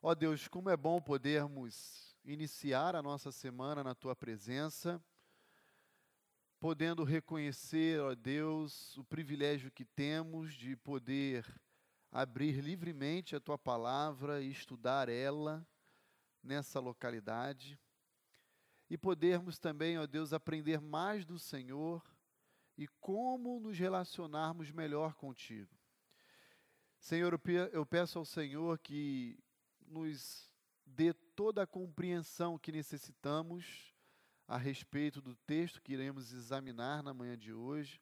Ó Deus, como é bom podermos iniciar a nossa semana na tua presença, podendo reconhecer, ó Deus, o privilégio que temos de poder abrir livremente a tua palavra e estudar ela nessa localidade. E podermos também, ó Deus, aprender mais do Senhor e como nos relacionarmos melhor contigo. Senhor, eu peço ao Senhor que nos dê toda a compreensão que necessitamos a respeito do texto que iremos examinar na manhã de hoje,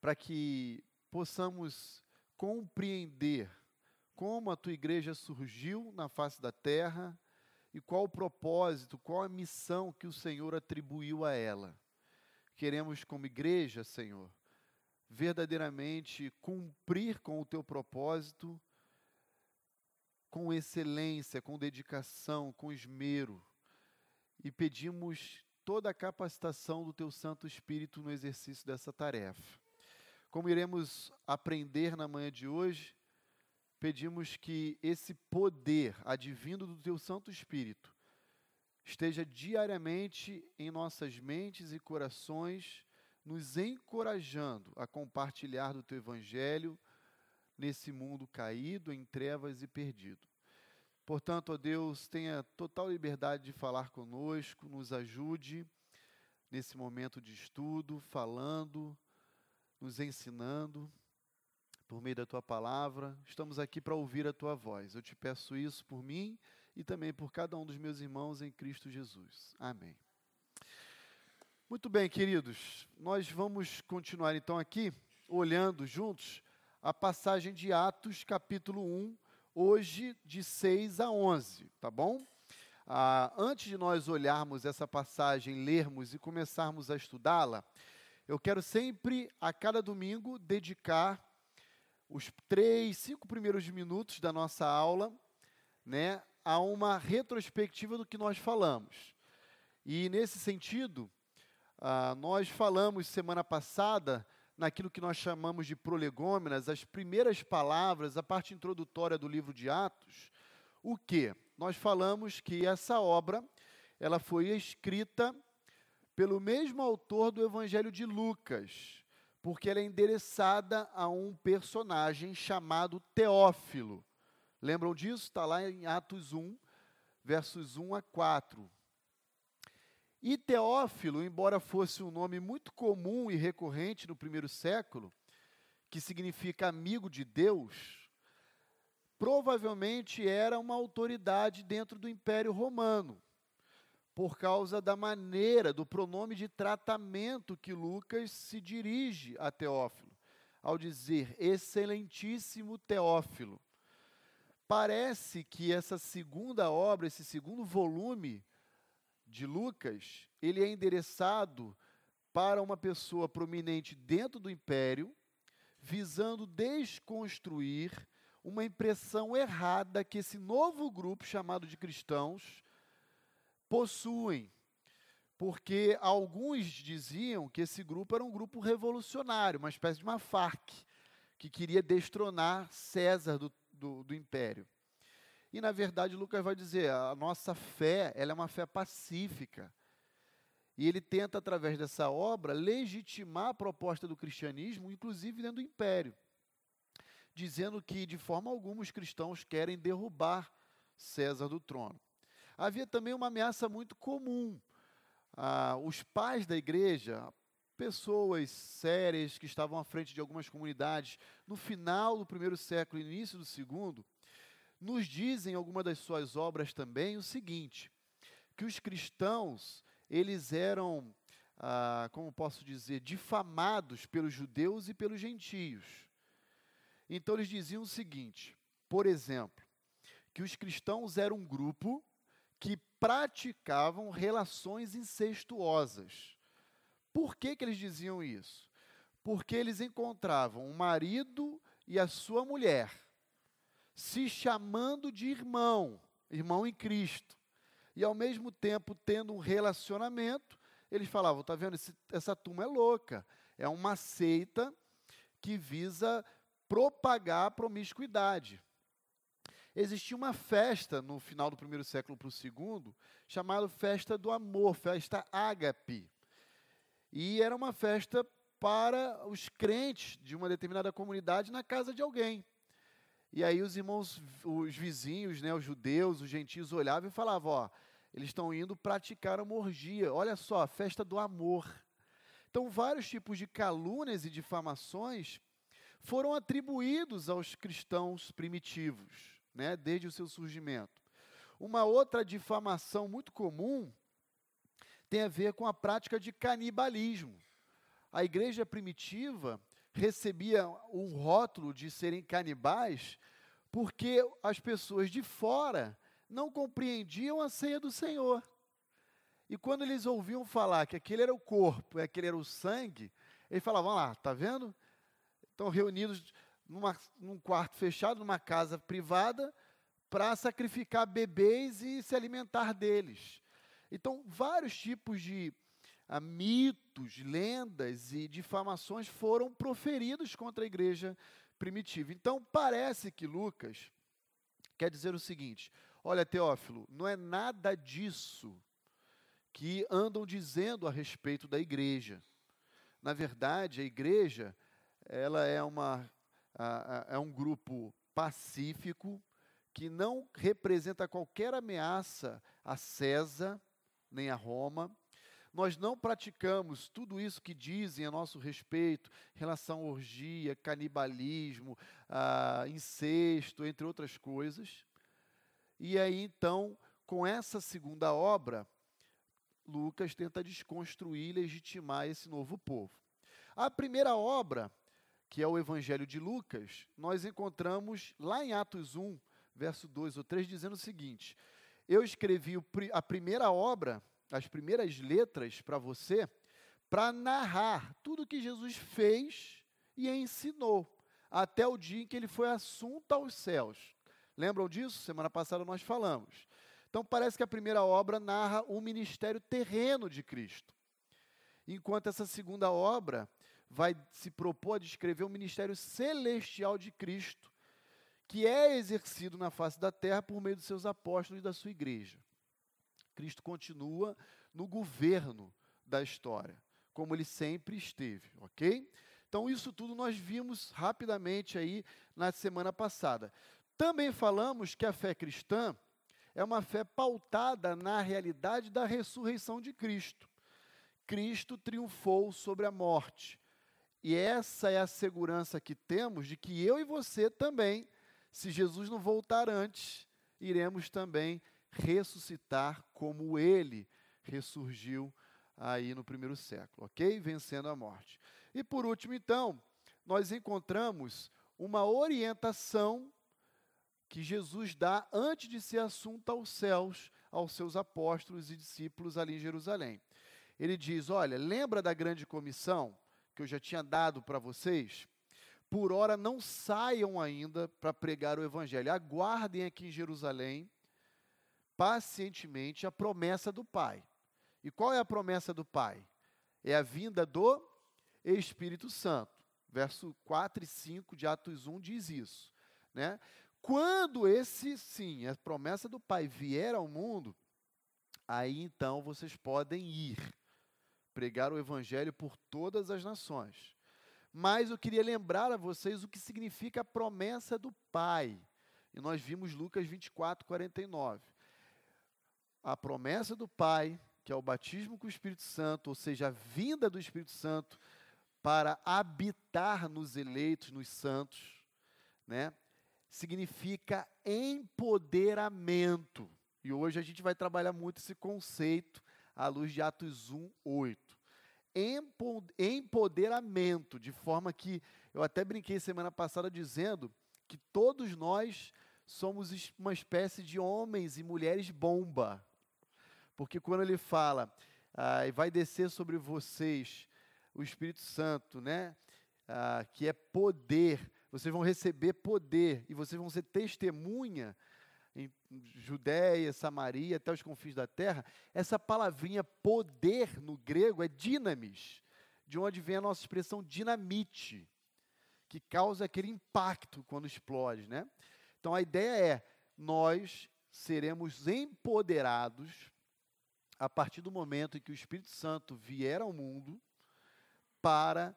para que possamos compreender como a tua igreja surgiu na face da terra e qual o propósito, qual a missão que o Senhor atribuiu a ela. Queremos, como igreja, Senhor, verdadeiramente cumprir com o teu propósito com excelência, com dedicação, com esmero. E pedimos toda a capacitação do Teu Santo Espírito no exercício dessa tarefa. Como iremos aprender na manhã de hoje, pedimos que esse poder advindo do Teu Santo Espírito esteja diariamente em nossas mentes e corações, nos encorajando a compartilhar do Teu Evangelho nesse mundo caído, em trevas e perdido. Portanto, ó Deus, tenha total liberdade de falar conosco, nos ajude nesse momento de estudo, falando, nos ensinando por meio da tua palavra. Estamos aqui para ouvir a tua voz. Eu te peço isso por mim e também por cada um dos meus irmãos em Cristo Jesus. Amém. Muito bem, queridos, nós vamos continuar então aqui olhando juntos a passagem de Atos, capítulo 1, hoje de 6 a 11, tá bom? Ah, antes de nós olharmos essa passagem, lermos e começarmos a estudá-la, eu quero sempre, a cada domingo, dedicar os três, cinco primeiros minutos da nossa aula, né, a uma retrospectiva do que nós falamos. E nesse sentido, ah, nós falamos semana passada naquilo que nós chamamos de prolegômenas, as primeiras palavras, a parte introdutória do livro de Atos, o que? Nós falamos que essa obra, ela foi escrita pelo mesmo autor do Evangelho de Lucas, porque ela é endereçada a um personagem chamado Teófilo. Lembram disso? Está lá em Atos 1, versos 1 a 4. E Teófilo, embora fosse um nome muito comum e recorrente no primeiro século, que significa amigo de Deus, provavelmente era uma autoridade dentro do Império Romano, por causa da maneira, do pronome de tratamento que Lucas se dirige a Teófilo, ao dizer excelentíssimo Teófilo. Parece que essa segunda obra, esse segundo volume, de Lucas, ele é endereçado para uma pessoa prominente dentro do império, visando desconstruir uma impressão errada que esse novo grupo chamado de cristãos possuem. Porque alguns diziam que esse grupo era um grupo revolucionário, uma espécie de uma FARC, que queria destronar César do, do, do império. E na verdade Lucas vai dizer, a nossa fé, ela é uma fé pacífica. E ele tenta através dessa obra legitimar a proposta do cristianismo, inclusive dentro do império, dizendo que de forma alguma os cristãos querem derrubar César do trono. Havia também uma ameaça muito comum. Ah, os pais da igreja, pessoas sérias que estavam à frente de algumas comunidades, no final do primeiro século, início do segundo, nos dizem alguma das suas obras também o seguinte, que os cristãos, eles eram, ah, como posso dizer, difamados pelos judeus e pelos gentios. Então eles diziam o seguinte, por exemplo, que os cristãos eram um grupo que praticavam relações incestuosas. Por que, que eles diziam isso? Porque eles encontravam um marido e a sua mulher se chamando de irmão, irmão em Cristo, e ao mesmo tempo tendo um relacionamento, eles falavam: tá vendo, Esse, essa turma é louca, é uma seita que visa propagar a promiscuidade. existia uma festa no final do primeiro século para o segundo, chamada Festa do Amor, Festa Ágape. E era uma festa para os crentes de uma determinada comunidade na casa de alguém. E aí os irmãos, os vizinhos, né, os judeus, os gentios olhavam e falavam, ó, eles estão indo praticar uma orgia. Olha só, a festa do amor. Então, vários tipos de calúnias e difamações foram atribuídos aos cristãos primitivos, né, desde o seu surgimento. Uma outra difamação muito comum tem a ver com a prática de canibalismo. A igreja primitiva recebia um rótulo de serem canibais porque as pessoas de fora não compreendiam a ceia do Senhor. E quando eles ouviam falar que aquele era o corpo e aquele era o sangue, eles falavam: lá, tá vendo? Estão reunidos numa, num quarto fechado, numa casa privada, para sacrificar bebês e se alimentar deles. Então, vários tipos de mitos, lendas e difamações foram proferidos contra a igreja primitiva. Então, parece que Lucas quer dizer o seguinte: olha, Teófilo, não é nada disso que andam dizendo a respeito da igreja. Na verdade, a igreja ela é, uma, é um grupo pacífico que não representa qualquer ameaça a César nem a Roma. Nós não praticamos tudo isso que dizem a nosso respeito, relação à orgia, canibalismo, incesto, entre outras coisas. E aí, então, com essa segunda obra, Lucas tenta desconstruir e legitimar esse novo povo. A primeira obra, que é o Evangelho de Lucas, nós encontramos lá em Atos 1, verso 2 ou 3, dizendo o seguinte: Eu escrevi a primeira obra, as primeiras letras para você, para narrar tudo que Jesus fez e ensinou, até o dia em que ele foi assunto aos céus. Lembram disso? Semana passada nós falamos. Então parece que a primeira obra narra o ministério terreno de Cristo, enquanto essa segunda obra vai se propor a descrever o ministério celestial de Cristo, que é exercido na face da terra por meio dos seus apóstolos e da sua igreja. Cristo continua no governo da história, como ele sempre esteve, ok? Então, isso tudo nós vimos rapidamente aí na semana passada. Também falamos que a fé cristã é uma fé pautada na realidade da ressurreição de Cristo. Cristo triunfou sobre a morte. E essa é a segurança que temos de que eu e você também, se Jesus não voltar antes, iremos também ressuscitar como ele ressurgiu aí no primeiro século, ok? Vencendo a morte. E por último, então, nós encontramos uma orientação que Jesus dá antes de ser assunto aos céus aos seus apóstolos e discípulos ali em Jerusalém. Ele diz: Olha, lembra da grande comissão que eu já tinha dado para vocês? Por hora não saiam ainda para pregar o evangelho, aguardem aqui em Jerusalém pacientemente a promessa do Pai. E qual é a promessa do Pai? É a vinda do Espírito Santo. Verso 4 e 5 de Atos 1 diz isso. Né? Quando esse, sim, a promessa do Pai vier ao mundo, aí então vocês podem ir pregar o Evangelho por todas as nações. Mas eu queria lembrar a vocês o que significa a promessa do Pai. E nós vimos Lucas 24, 49. A promessa do Pai, que é o batismo com o Espírito Santo, ou seja, a vinda do Espírito Santo para habitar nos eleitos, nos santos, né? significa empoderamento. E hoje a gente vai trabalhar muito esse conceito à luz de Atos 1, 8. Empoderamento, de forma que eu até brinquei semana passada dizendo que todos nós somos uma espécie de homens e mulheres bomba. Porque quando ele fala, ah, e vai descer sobre vocês o Espírito Santo, né? Ah, que é poder, vocês vão receber poder e vocês vão ser testemunha em Judéia, Samaria, até os confins da terra. Essa palavrinha poder no grego é dinamis, de onde vem a nossa expressão dinamite, que causa aquele impacto quando explode, né? Então a ideia é nós seremos empoderados a partir do momento em que o Espírito Santo vier ao mundo para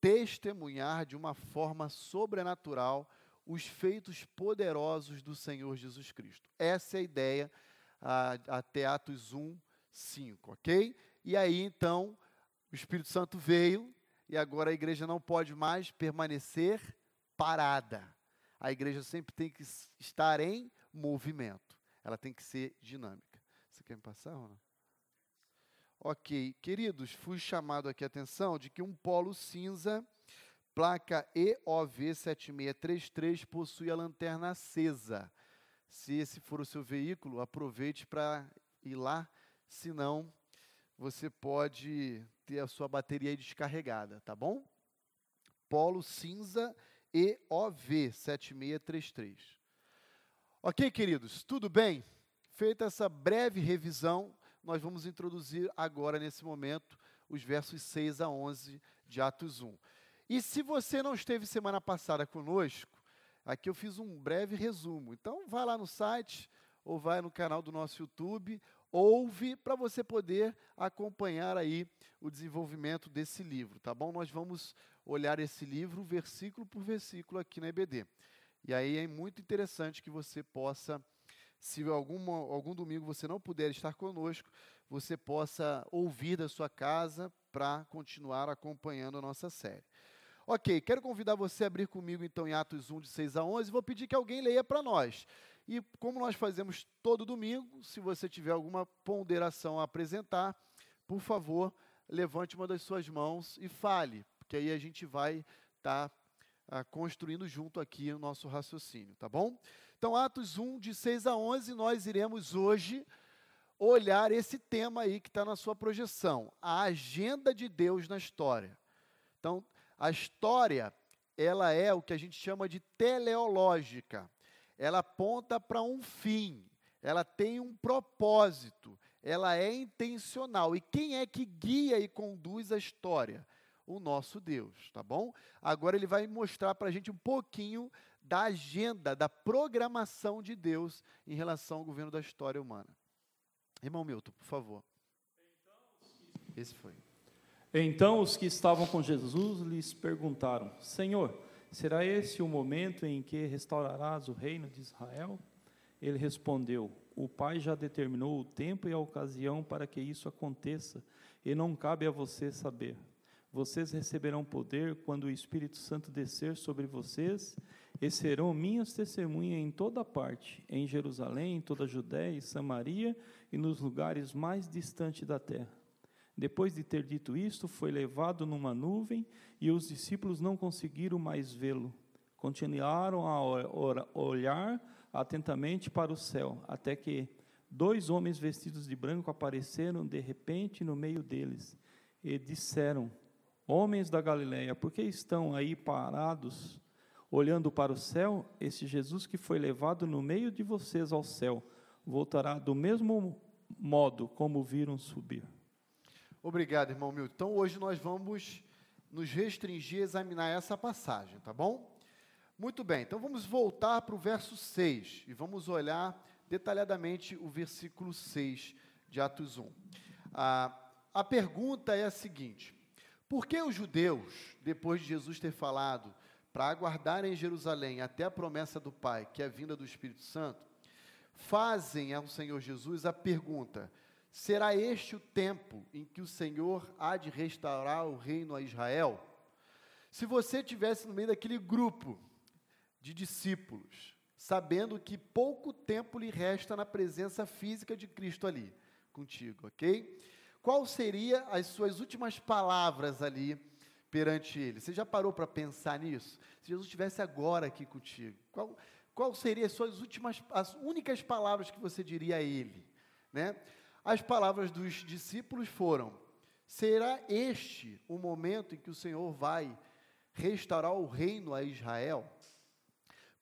testemunhar de uma forma sobrenatural os feitos poderosos do Senhor Jesus Cristo. Essa é a ideia até Atos 1, 5, ok? E aí então o Espírito Santo veio e agora a igreja não pode mais permanecer parada. A igreja sempre tem que estar em movimento. Ela tem que ser dinâmica. Você quer me passar não? Ok, queridos, fui chamado aqui a atenção de que um polo cinza, placa EOV 7633, possui a lanterna acesa. Se esse for o seu veículo, aproveite para ir lá, senão você pode ter a sua bateria descarregada, tá bom? Polo cinza EOV 7633. Ok, queridos, tudo bem? Feita essa breve revisão, nós vamos introduzir agora, nesse momento, os versos 6 a 11 de Atos 1. E se você não esteve semana passada conosco, aqui eu fiz um breve resumo. Então, vai lá no site, ou vai no canal do nosso YouTube, ouve para você poder acompanhar aí o desenvolvimento desse livro, tá bom? Nós vamos olhar esse livro versículo por versículo aqui na EBD. E aí é muito interessante que você possa, se algum algum domingo você não puder estar conosco, você possa ouvir da sua casa para continuar acompanhando a nossa série. Ok, quero convidar você a abrir comigo então em Atos 1, de 6 a 11, vou pedir que alguém leia para nós. E como nós fazemos todo domingo, se você tiver alguma ponderação a apresentar, por favor, levante uma das suas mãos e fale, porque aí a gente vai estar tá, ah, construindo junto aqui o nosso raciocínio, tá bom? Então, Atos 1, de 6 a 11, nós iremos hoje olhar esse tema aí que está na sua projeção, a agenda de Deus na história. Então, a história, ela é o que a gente chama de teleológica ela aponta para um fim, ela tem um propósito, ela é intencional. E quem é que guia e conduz a história? O nosso Deus, tá bom? Agora ele vai mostrar para a gente um pouquinho da agenda, da programação de Deus em relação ao governo da história humana. Irmão Milton, por favor. Esse foi. Então os que estavam com Jesus lhes perguntaram: Senhor, Será esse o momento em que restaurarás o reino de Israel? Ele respondeu: O Pai já determinou o tempo e a ocasião para que isso aconteça, e não cabe a você saber. Vocês receberão poder quando o Espírito Santo descer sobre vocês, e serão minhas testemunhas em toda parte, em Jerusalém, em toda a Judéia e Samaria e nos lugares mais distantes da terra. Depois de ter dito isto, foi levado numa nuvem e os discípulos não conseguiram mais vê-lo. Continuaram a olhar atentamente para o céu, até que dois homens vestidos de branco apareceram de repente no meio deles e disseram: Homens da Galileia, por que estão aí parados, olhando para o céu? Esse Jesus que foi levado no meio de vocês ao céu voltará do mesmo modo como viram subir. Obrigado, irmão Milton. Então, hoje nós vamos nos restringir a examinar essa passagem, tá bom? Muito bem, então vamos voltar para o verso 6 e vamos olhar detalhadamente o versículo 6 de Atos 1. Ah, a pergunta é a seguinte: por que os judeus, depois de Jesus ter falado para aguardar em Jerusalém até a promessa do Pai, que é a vinda do Espírito Santo, fazem ao Senhor Jesus a pergunta: Será este o tempo em que o Senhor há de restaurar o reino a Israel? Se você tivesse no meio daquele grupo de discípulos, sabendo que pouco tempo lhe resta na presença física de Cristo ali contigo, ok? Qual seria as suas últimas palavras ali perante ele? Você já parou para pensar nisso? Se Jesus estivesse agora aqui contigo, qual, qual seriam as suas últimas, as únicas palavras que você diria a ele, né? As palavras dos discípulos foram: Será este o momento em que o Senhor vai restaurar o reino a Israel?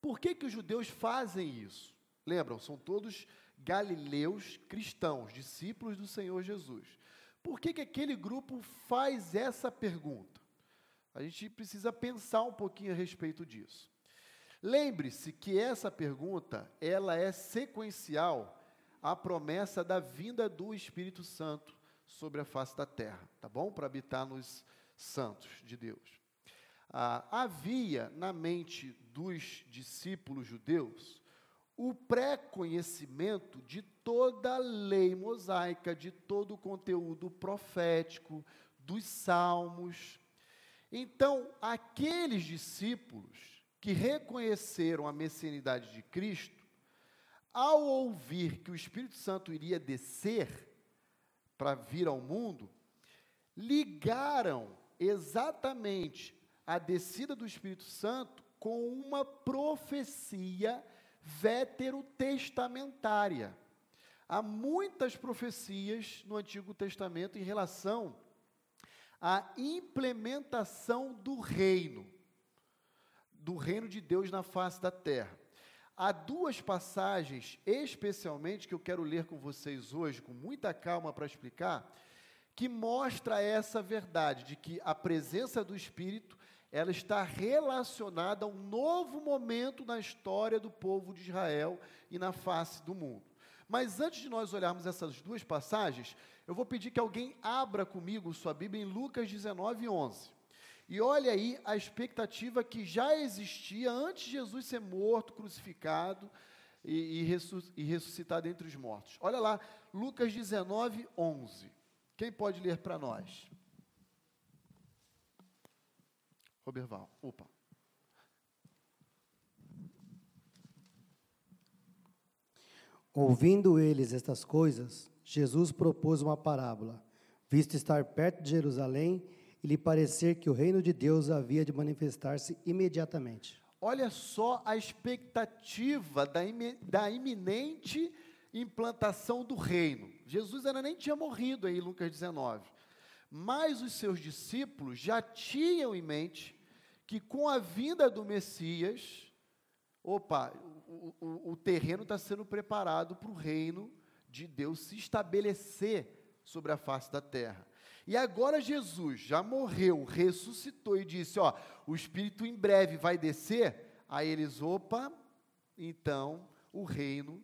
Por que, que os judeus fazem isso? Lembram, são todos galileus cristãos, discípulos do Senhor Jesus. Por que, que aquele grupo faz essa pergunta? A gente precisa pensar um pouquinho a respeito disso. Lembre-se que essa pergunta, ela é sequencial à promessa da vinda do Espírito Santo sobre a face da terra, tá bom? Para habitar nos santos de Deus. Ah, havia na mente dos discípulos judeus o pré-conhecimento de toda a lei mosaica, de todo o conteúdo profético, dos salmos. Então, aqueles discípulos que reconheceram a messianidade de Cristo, ao ouvir que o Espírito Santo iria descer para vir ao mundo, ligaram exatamente a descida do Espírito Santo com uma profecia veterotestamentária. Há muitas profecias no Antigo Testamento em relação à implementação do reino, do reino de Deus na face da terra. Há duas passagens, especialmente, que eu quero ler com vocês hoje, com muita calma para explicar, que mostra essa verdade de que a presença do Espírito ela está relacionada a um novo momento na história do povo de Israel e na face do mundo. Mas antes de nós olharmos essas duas passagens, eu vou pedir que alguém abra comigo sua Bíblia em Lucas 19, 11. E olhe aí a expectativa que já existia antes de Jesus ser morto, crucificado e, e, ressuscitado entre os mortos. Olha lá, Lucas 19, 11. Quem pode ler para nós? Roberval. Opa. Ouvindo eles estas coisas, Jesus propôs uma parábola, visto estar perto de Jerusalém e lhe parecer que o reino de Deus havia de manifestar-se imediatamente. Olha só a expectativa da, da iminente implantação do reino. Jesus ainda nem tinha morrido aí, Lucas 19. Mas os seus discípulos já tinham em mente que com a vinda do Messias, opa, o, o, o terreno está sendo preparado para o reino de Deus se estabelecer sobre a face da terra. E agora Jesus já morreu, ressuscitou e disse: Ó, o Espírito em breve vai descer. Aí eles, opa, então o reino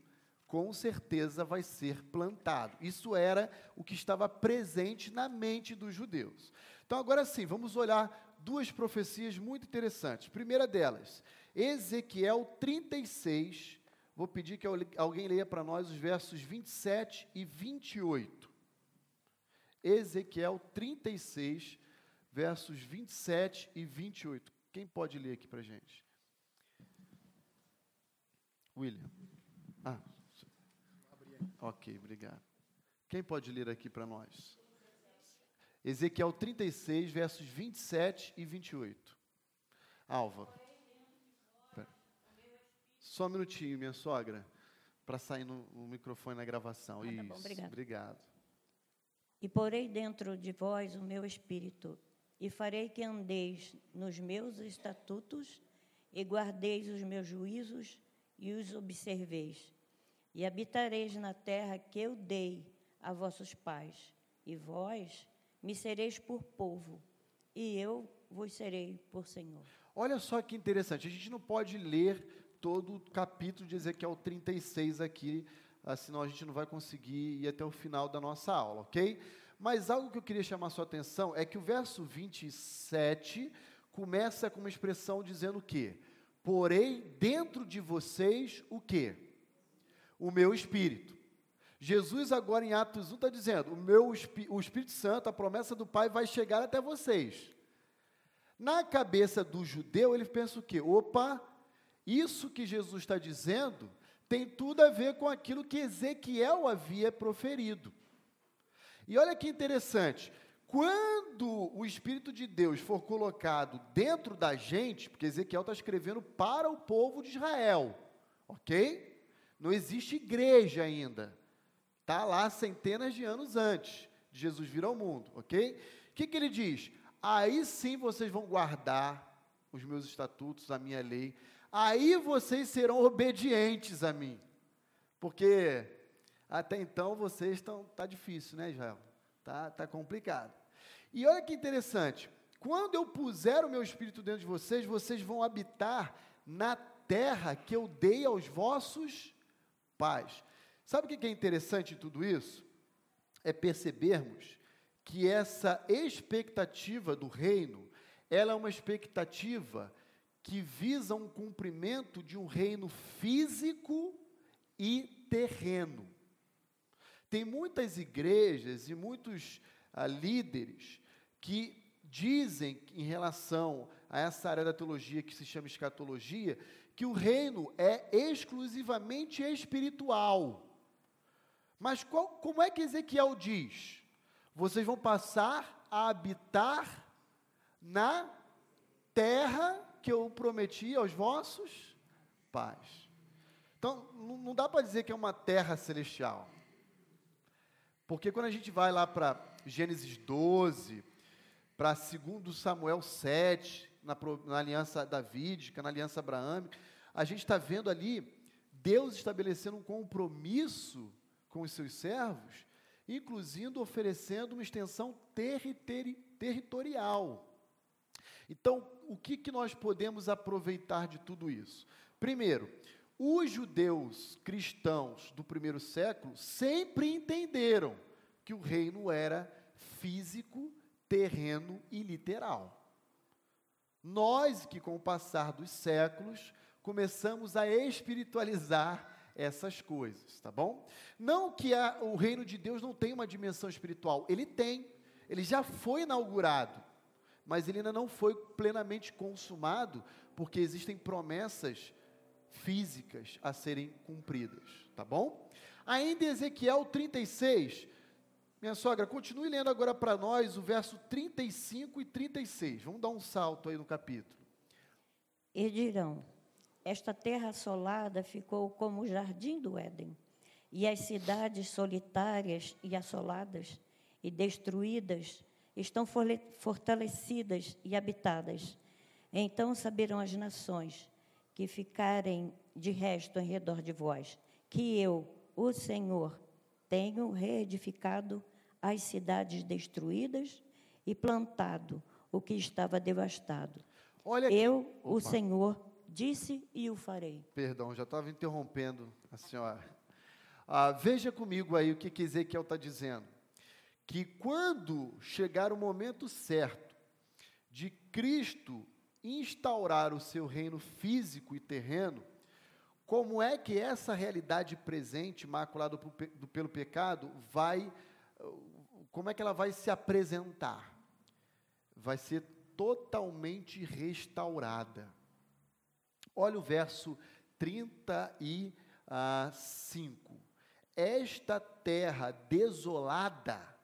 com certeza vai ser plantado. Isso era o que estava presente na mente dos judeus. Então, agora sim, vamos olhar duas profecias muito interessantes. Primeira delas, Ezequiel 36. Vou pedir que alguém leia para nós os versos 27 e 28. Ezequiel 36, versos 27 e 28. Quem pode ler aqui para a gente? William. Ah, ok, obrigado. Quem pode ler aqui para nós? Ezequiel 36, versos 27 e 28. Álvaro. Só um minutinho, minha sogra, para sair no, no, microfone na gravação. Ah, Isso, tá bom, obrigado. obrigado. E porei dentro de vós o meu espírito, e farei que andeis nos meus estatutos, e guardeis os meus juízos, e os observeis. E habitareis na terra que eu dei a vossos pais, e vós me sereis por povo, e eu vos serei por Senhor. Olha só que interessante, a gente não pode ler todo o capítulo de Ezequiel 36 aqui, ah, senão a gente não vai conseguir ir até o final da nossa aula, ok? Mas algo que eu queria chamar sua atenção é que o verso 27 começa com uma expressão dizendo o quê? Porém, dentro de vocês, o quê? O meu espírito. Jesus, agora em Atos 1, está dizendo: o, meu, o Espírito Santo, a promessa do Pai, vai chegar até vocês. Na cabeça do judeu, ele pensa o quê? Opa, isso que Jesus está dizendo tem tudo a ver com aquilo que Ezequiel havia proferido. E olha que interessante, quando o Espírito de Deus for colocado dentro da gente, porque Ezequiel está escrevendo para o povo de Israel, ok? Não existe igreja ainda. Está lá centenas de anos antes de Jesus vir ao mundo, ok? O que, que ele diz? Aí sim vocês vão guardar os meus estatutos, a minha lei. Aí vocês serão obedientes a mim. Porque até então vocês estão. Está difícil, né, Israel? Está tá complicado. E olha que interessante. Quando eu puser o meu espírito dentro de vocês, vocês vão habitar na terra que eu dei aos vossos pais. Sabe o que é interessante em tudo isso? É percebermos que essa expectativa do reino, ela é uma expectativa que visa um cumprimento de um reino físico e terreno. Tem muitas igrejas e muitos ah, líderes que dizem em relação a essa área da teologia que se chama escatologia, que o reino é exclusivamente espiritual. Mas qual, como é que Ezequiel diz? Vocês vão passar a habitar na terra que eu prometi aos vossos pais. Então, não dá para dizer que é uma terra celestial. Porque quando a gente vai lá para Gênesis 12, para 2 Samuel 7, na, na aliança davídica, na aliança abraâmica, a gente está vendo ali Deus estabelecendo um compromisso com os seus servos, inclusive oferecendo uma extensão territorial. Então, o que, que nós podemos aproveitar de tudo isso? Primeiro, os judeus cristãos do primeiro século sempre entenderam que o reino era físico, terreno e literal. Nós que, com o passar dos séculos, começamos a espiritualizar essas coisas, tá bom? Não que a, o reino de Deus não tenha uma dimensão espiritual, ele tem, ele já foi inaugurado, mas ele ainda não foi plenamente consumado, porque existem promessas físicas a serem cumpridas, tá bom? Ainda em Ezequiel 36, minha sogra, continue lendo agora para nós o verso 35 e 36. Vamos dar um salto aí no capítulo. E dirão: Esta terra assolada ficou como o jardim do Éden, e as cidades solitárias e assoladas e destruídas estão fortalecidas e habitadas. Então saberão as nações que ficarem de resto em redor de vós, que eu, o Senhor, tenho reedificado as cidades destruídas e plantado o que estava devastado. Olha. Eu, o Senhor, disse e o farei. Perdão, já estava interrompendo a senhora. Ah, veja comigo aí o que, que Ezequiel está dizendo. Que quando chegar o momento certo de Cristo instaurar o seu reino físico e terreno, como é que essa realidade presente, maculada pelo pecado, vai, como é que ela vai se apresentar? Vai ser totalmente restaurada. Olha o verso 35. Esta terra desolada,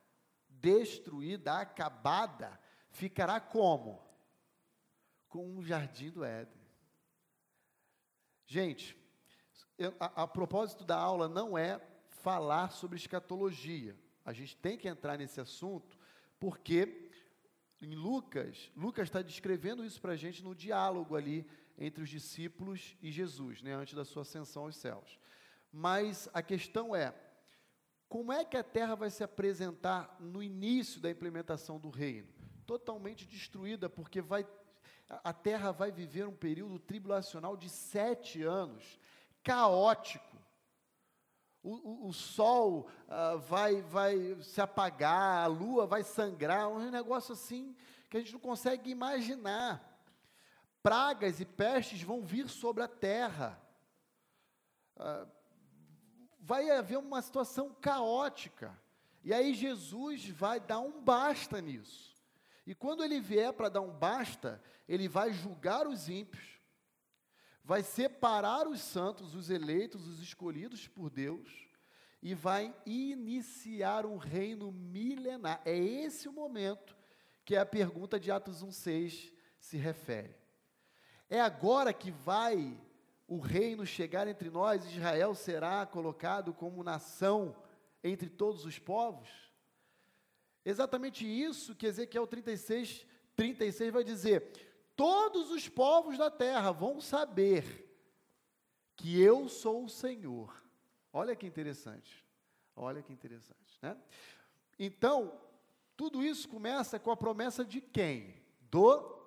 destruída, acabada, ficará como? Com um jardim do Éden. Gente, a, a propósito da aula não é falar sobre escatologia. A gente tem que entrar nesse assunto, porque em Lucas, Lucas está descrevendo isso para a gente no diálogo ali entre os discípulos e Jesus, né, antes da sua ascensão aos céus. Mas a questão é, como é que a terra vai se apresentar no início da implementação do reino? Totalmente destruída, porque vai, a terra vai viver um período tribulacional de sete anos, caótico. O, o, o sol uh, vai, vai se apagar, a lua vai sangrar, um negócio assim que a gente não consegue imaginar. Pragas e pestes vão vir sobre a terra. Uh, vai haver uma situação caótica. E aí Jesus vai dar um basta nisso. E quando ele vier para dar um basta, ele vai julgar os ímpios, vai separar os santos, os eleitos, os escolhidos por Deus, e vai iniciar um reino milenar. É esse o momento que a pergunta de Atos 1,6 se refere. É agora que vai o reino chegar entre nós, Israel será colocado como nação entre todos os povos? Exatamente isso que Ezequiel 36, 36 vai dizer todos os povos da terra vão saber que eu sou o Senhor. Olha que interessante. Olha que interessante, né? Então, tudo isso começa com a promessa de quem? Do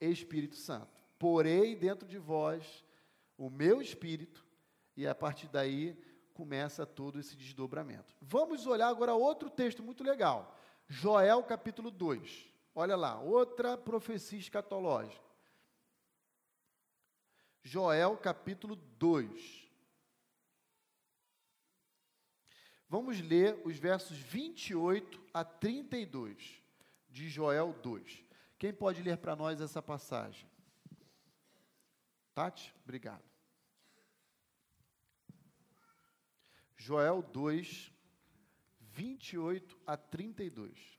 Espírito Santo. Porei dentro de vós o meu espírito, e a partir daí começa todo esse desdobramento. Vamos olhar agora outro texto muito legal. Joel capítulo 2. Olha lá, outra profecia escatológica. Joel capítulo 2. Vamos ler os versos 28 a 32 de Joel 2. Quem pode ler para nós essa passagem? Tati, obrigado. Joel 2, 28 a 32.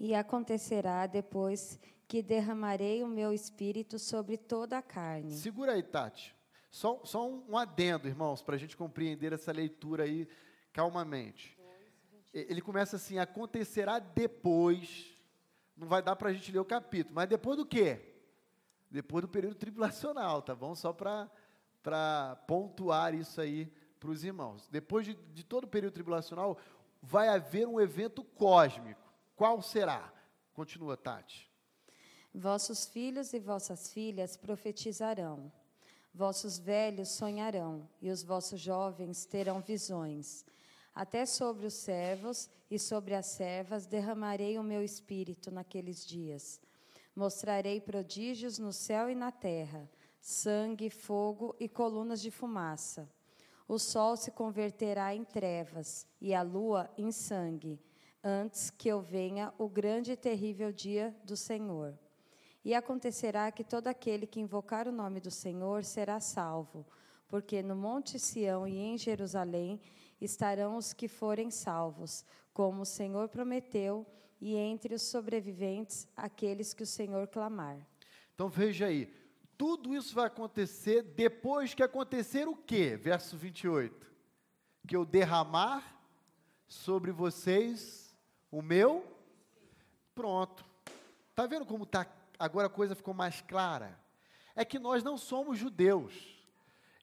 E acontecerá depois que derramarei o meu espírito sobre toda a carne. Segura aí, Tati. Só, só um, um adendo, irmãos, para a gente compreender essa leitura aí calmamente. Ele começa assim: acontecerá depois. Não vai dar para a gente ler o capítulo, mas depois do quê? Depois do período tribulacional, tá bom? Só para pontuar isso aí para os irmãos. Depois de, de todo o período tribulacional, vai haver um evento cósmico. Qual será? Continua, Tati. Vossos filhos e vossas filhas profetizarão, vossos velhos sonharão, e os vossos jovens terão visões. Até sobre os servos e sobre as servas derramarei o meu espírito naqueles dias. Mostrarei prodígios no céu e na terra, sangue, fogo e colunas de fumaça. O sol se converterá em trevas e a lua em sangue, antes que eu venha o grande e terrível dia do Senhor. E acontecerá que todo aquele que invocar o nome do Senhor será salvo, porque no Monte Sião e em Jerusalém estarão os que forem salvos, como o Senhor prometeu, e entre os sobreviventes aqueles que o Senhor clamar. Então veja aí, tudo isso vai acontecer depois que acontecer o quê? Verso 28. Que eu derramar sobre vocês o meu pronto. Tá vendo como tá agora a coisa ficou mais clara? É que nós não somos judeus.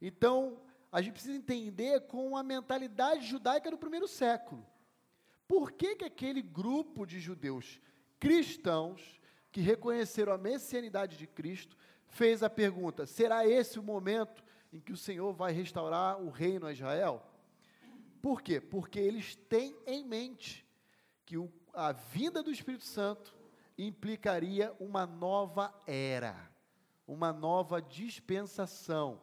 Então, a gente precisa entender com a mentalidade judaica do primeiro século. Por que, que aquele grupo de judeus cristãos que reconheceram a messianidade de Cristo fez a pergunta: será esse o momento em que o Senhor vai restaurar o reino a Israel? Por quê? Porque eles têm em mente que o, a vinda do Espírito Santo implicaria uma nova era, uma nova dispensação,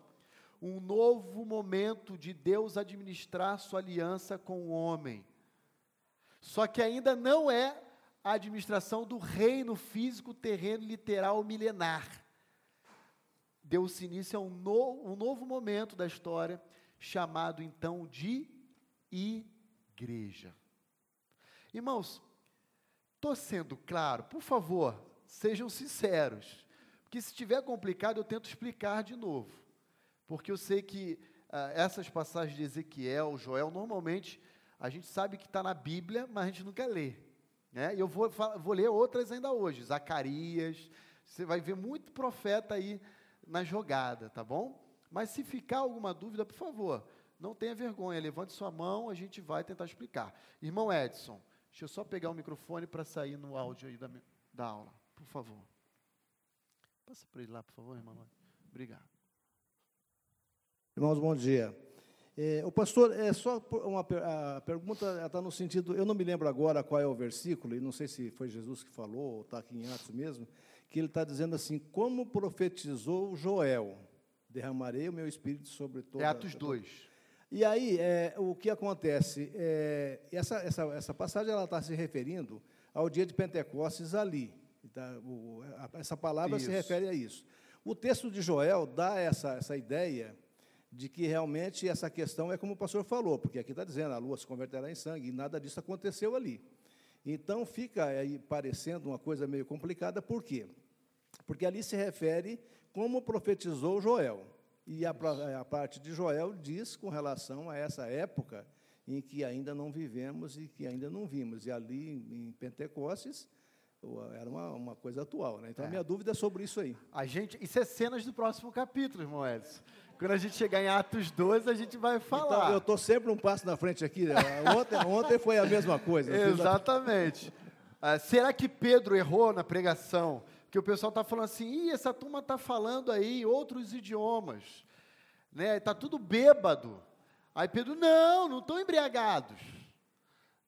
um novo momento de Deus administrar sua aliança com o homem. Só que ainda não é a administração do reino físico, terreno, literal, milenar. Deu-se início a um, no, um novo momento da história, chamado então de igreja. Irmãos, estou sendo claro, por favor, sejam sinceros, porque se estiver complicado eu tento explicar de novo, porque eu sei que ah, essas passagens de Ezequiel, Joel, normalmente a gente sabe que está na Bíblia, mas a gente nunca lê. Né? E eu vou, vou ler outras ainda hoje, Zacarias, você vai ver muito profeta aí na jogada, tá bom? Mas se ficar alguma dúvida, por favor, não tenha vergonha, levante sua mão, a gente vai tentar explicar. Irmão Edson, deixa eu só pegar o microfone para sair no áudio aí da, da aula, por favor. Passa para ele lá, por favor, irmão. Obrigado. Irmãos, bom dia. É, o pastor, é só uma a pergunta está no sentido, eu não me lembro agora qual é o versículo, e não sei se foi Jesus que falou, ou está aqui em Atos mesmo, que ele está dizendo assim: como profetizou Joel, derramarei o meu espírito sobre toda. É Atos 2. E aí, é, o que acontece? É, essa, essa, essa passagem ela está se referindo ao dia de Pentecostes ali. Tá, o, a, essa palavra isso. se refere a isso. O texto de Joel dá essa, essa ideia de que realmente essa questão é como o pastor falou, porque aqui está dizendo, a lua se converterá em sangue, e nada disso aconteceu ali. Então fica aí parecendo uma coisa meio complicada, por quê? Porque ali se refere como profetizou Joel. E a, a parte de Joel diz com relação a essa época em que ainda não vivemos e que ainda não vimos. E ali em Pentecostes era uma, uma coisa atual. Né? Então é. a minha dúvida é sobre isso aí. A gente, isso é cenas do próximo capítulo, irmão Edson. Quando a gente chegar em Atos 12, a gente vai falar. Então, eu estou sempre um passo na frente aqui. Né? Ontem, ontem foi a mesma coisa. Exatamente. Ah, será que Pedro errou na pregação? Que o pessoal está falando assim, Ih, essa turma está falando aí outros idiomas. né? Está tudo bêbado. Aí Pedro, não, não estão embriagados.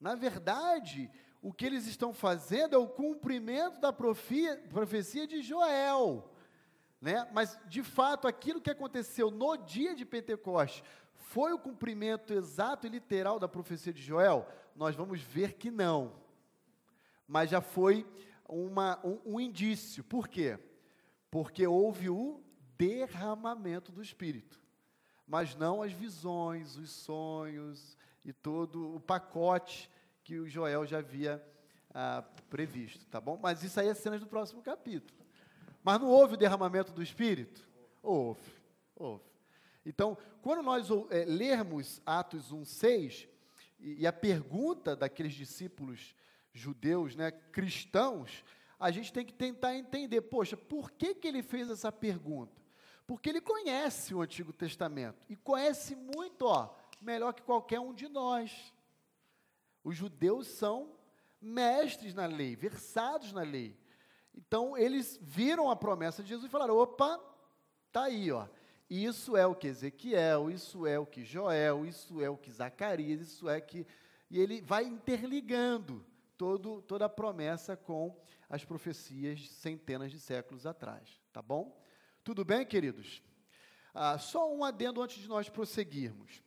Na verdade, o que eles estão fazendo é o cumprimento da profia, profecia de Joel. Né? Mas, de fato, aquilo que aconteceu no dia de Pentecostes foi o cumprimento exato e literal da profecia de Joel? Nós vamos ver que não. Mas já foi uma, um, um indício. Por quê? Porque houve o derramamento do Espírito. Mas não as visões, os sonhos e todo o pacote que o Joel já havia ah, previsto, tá bom? Mas isso aí é cenas do próximo capítulo. Mas não houve o derramamento do Espírito? Houve, houve. Então, quando nós é, lermos Atos 1,6, e, e a pergunta daqueles discípulos judeus, né, cristãos, a gente tem que tentar entender, poxa, por que, que ele fez essa pergunta? Porque ele conhece o Antigo Testamento e conhece muito, ó, melhor que qualquer um de nós. Os judeus são mestres na lei, versados na lei. Então, eles viram a promessa de Jesus e falaram: opa, tá aí, ó. Isso é o que Ezequiel, isso é o que Joel, isso é o que Zacarias, isso é que. E ele vai interligando todo, toda a promessa com as profecias de centenas de séculos atrás. Tá bom? Tudo bem, queridos? Ah, só um adendo antes de nós prosseguirmos.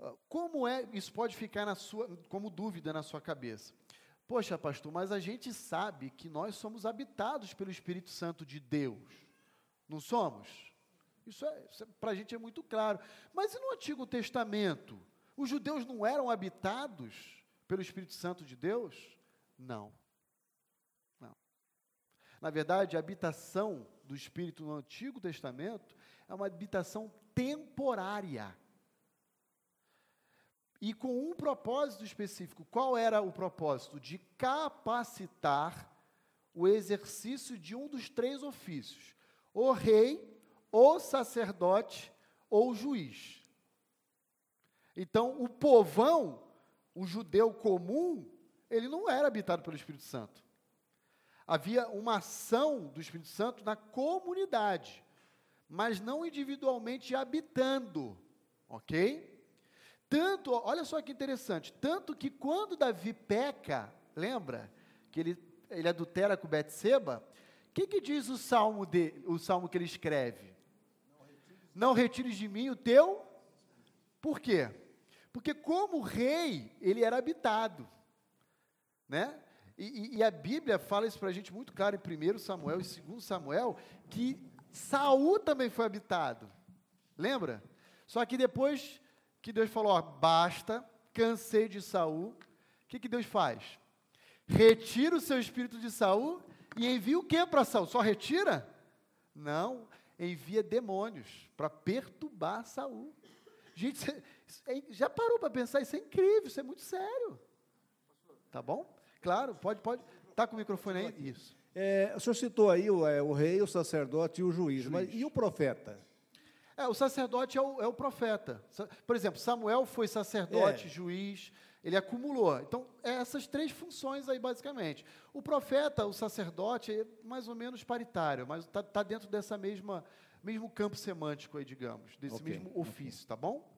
Ah, como é, isso pode ficar na sua, como dúvida na sua cabeça. Poxa, pastor, mas a gente sabe que nós somos habitados pelo Espírito Santo de Deus. Não somos? Isso, é, isso é, para a gente é muito claro. Mas e no Antigo Testamento? Os judeus não eram habitados pelo Espírito Santo de Deus? Não. Não. Na verdade, a habitação do Espírito no Antigo Testamento é uma habitação temporária e com um propósito específico. Qual era o propósito? De capacitar o exercício de um dos três ofícios: o rei, o sacerdote ou o juiz. Então, o povão, o judeu comum, ele não era habitado pelo Espírito Santo. Havia uma ação do Espírito Santo na comunidade, mas não individualmente habitando, ok? Tanto, olha só que interessante, tanto que quando Davi peca, lembra que ele, ele adultera com Betseba, o que, que diz o salmo, de, o salmo que ele escreve? Não retires de mim o teu. Por quê? Porque como rei, ele era habitado. Né? E, e a Bíblia fala isso para a gente muito claro em 1 Samuel e 2 Samuel, que Saul também foi habitado. Lembra? Só que depois que Deus falou: ó, basta, cansei de Saul. O que, que Deus faz? Retira o seu espírito de Saul e envia o que para Saul? Só retira? Não, envia demônios para perturbar Saul. Gente, você, é, já parou para pensar? Isso é incrível, isso é muito sério. Tá bom? Claro, pode, pode. Tá com o microfone aí? Isso. É, o senhor citou aí o, é, o rei, o sacerdote e o juiz, juiz. mas e o profeta? É, o sacerdote é o, é o profeta. Por exemplo, Samuel foi sacerdote, é. juiz, ele acumulou. Então, é essas três funções aí, basicamente. O profeta, o sacerdote, é mais ou menos paritário, mas está tá dentro dessa mesma mesmo campo semântico aí, digamos, desse okay. mesmo ofício, tá bom?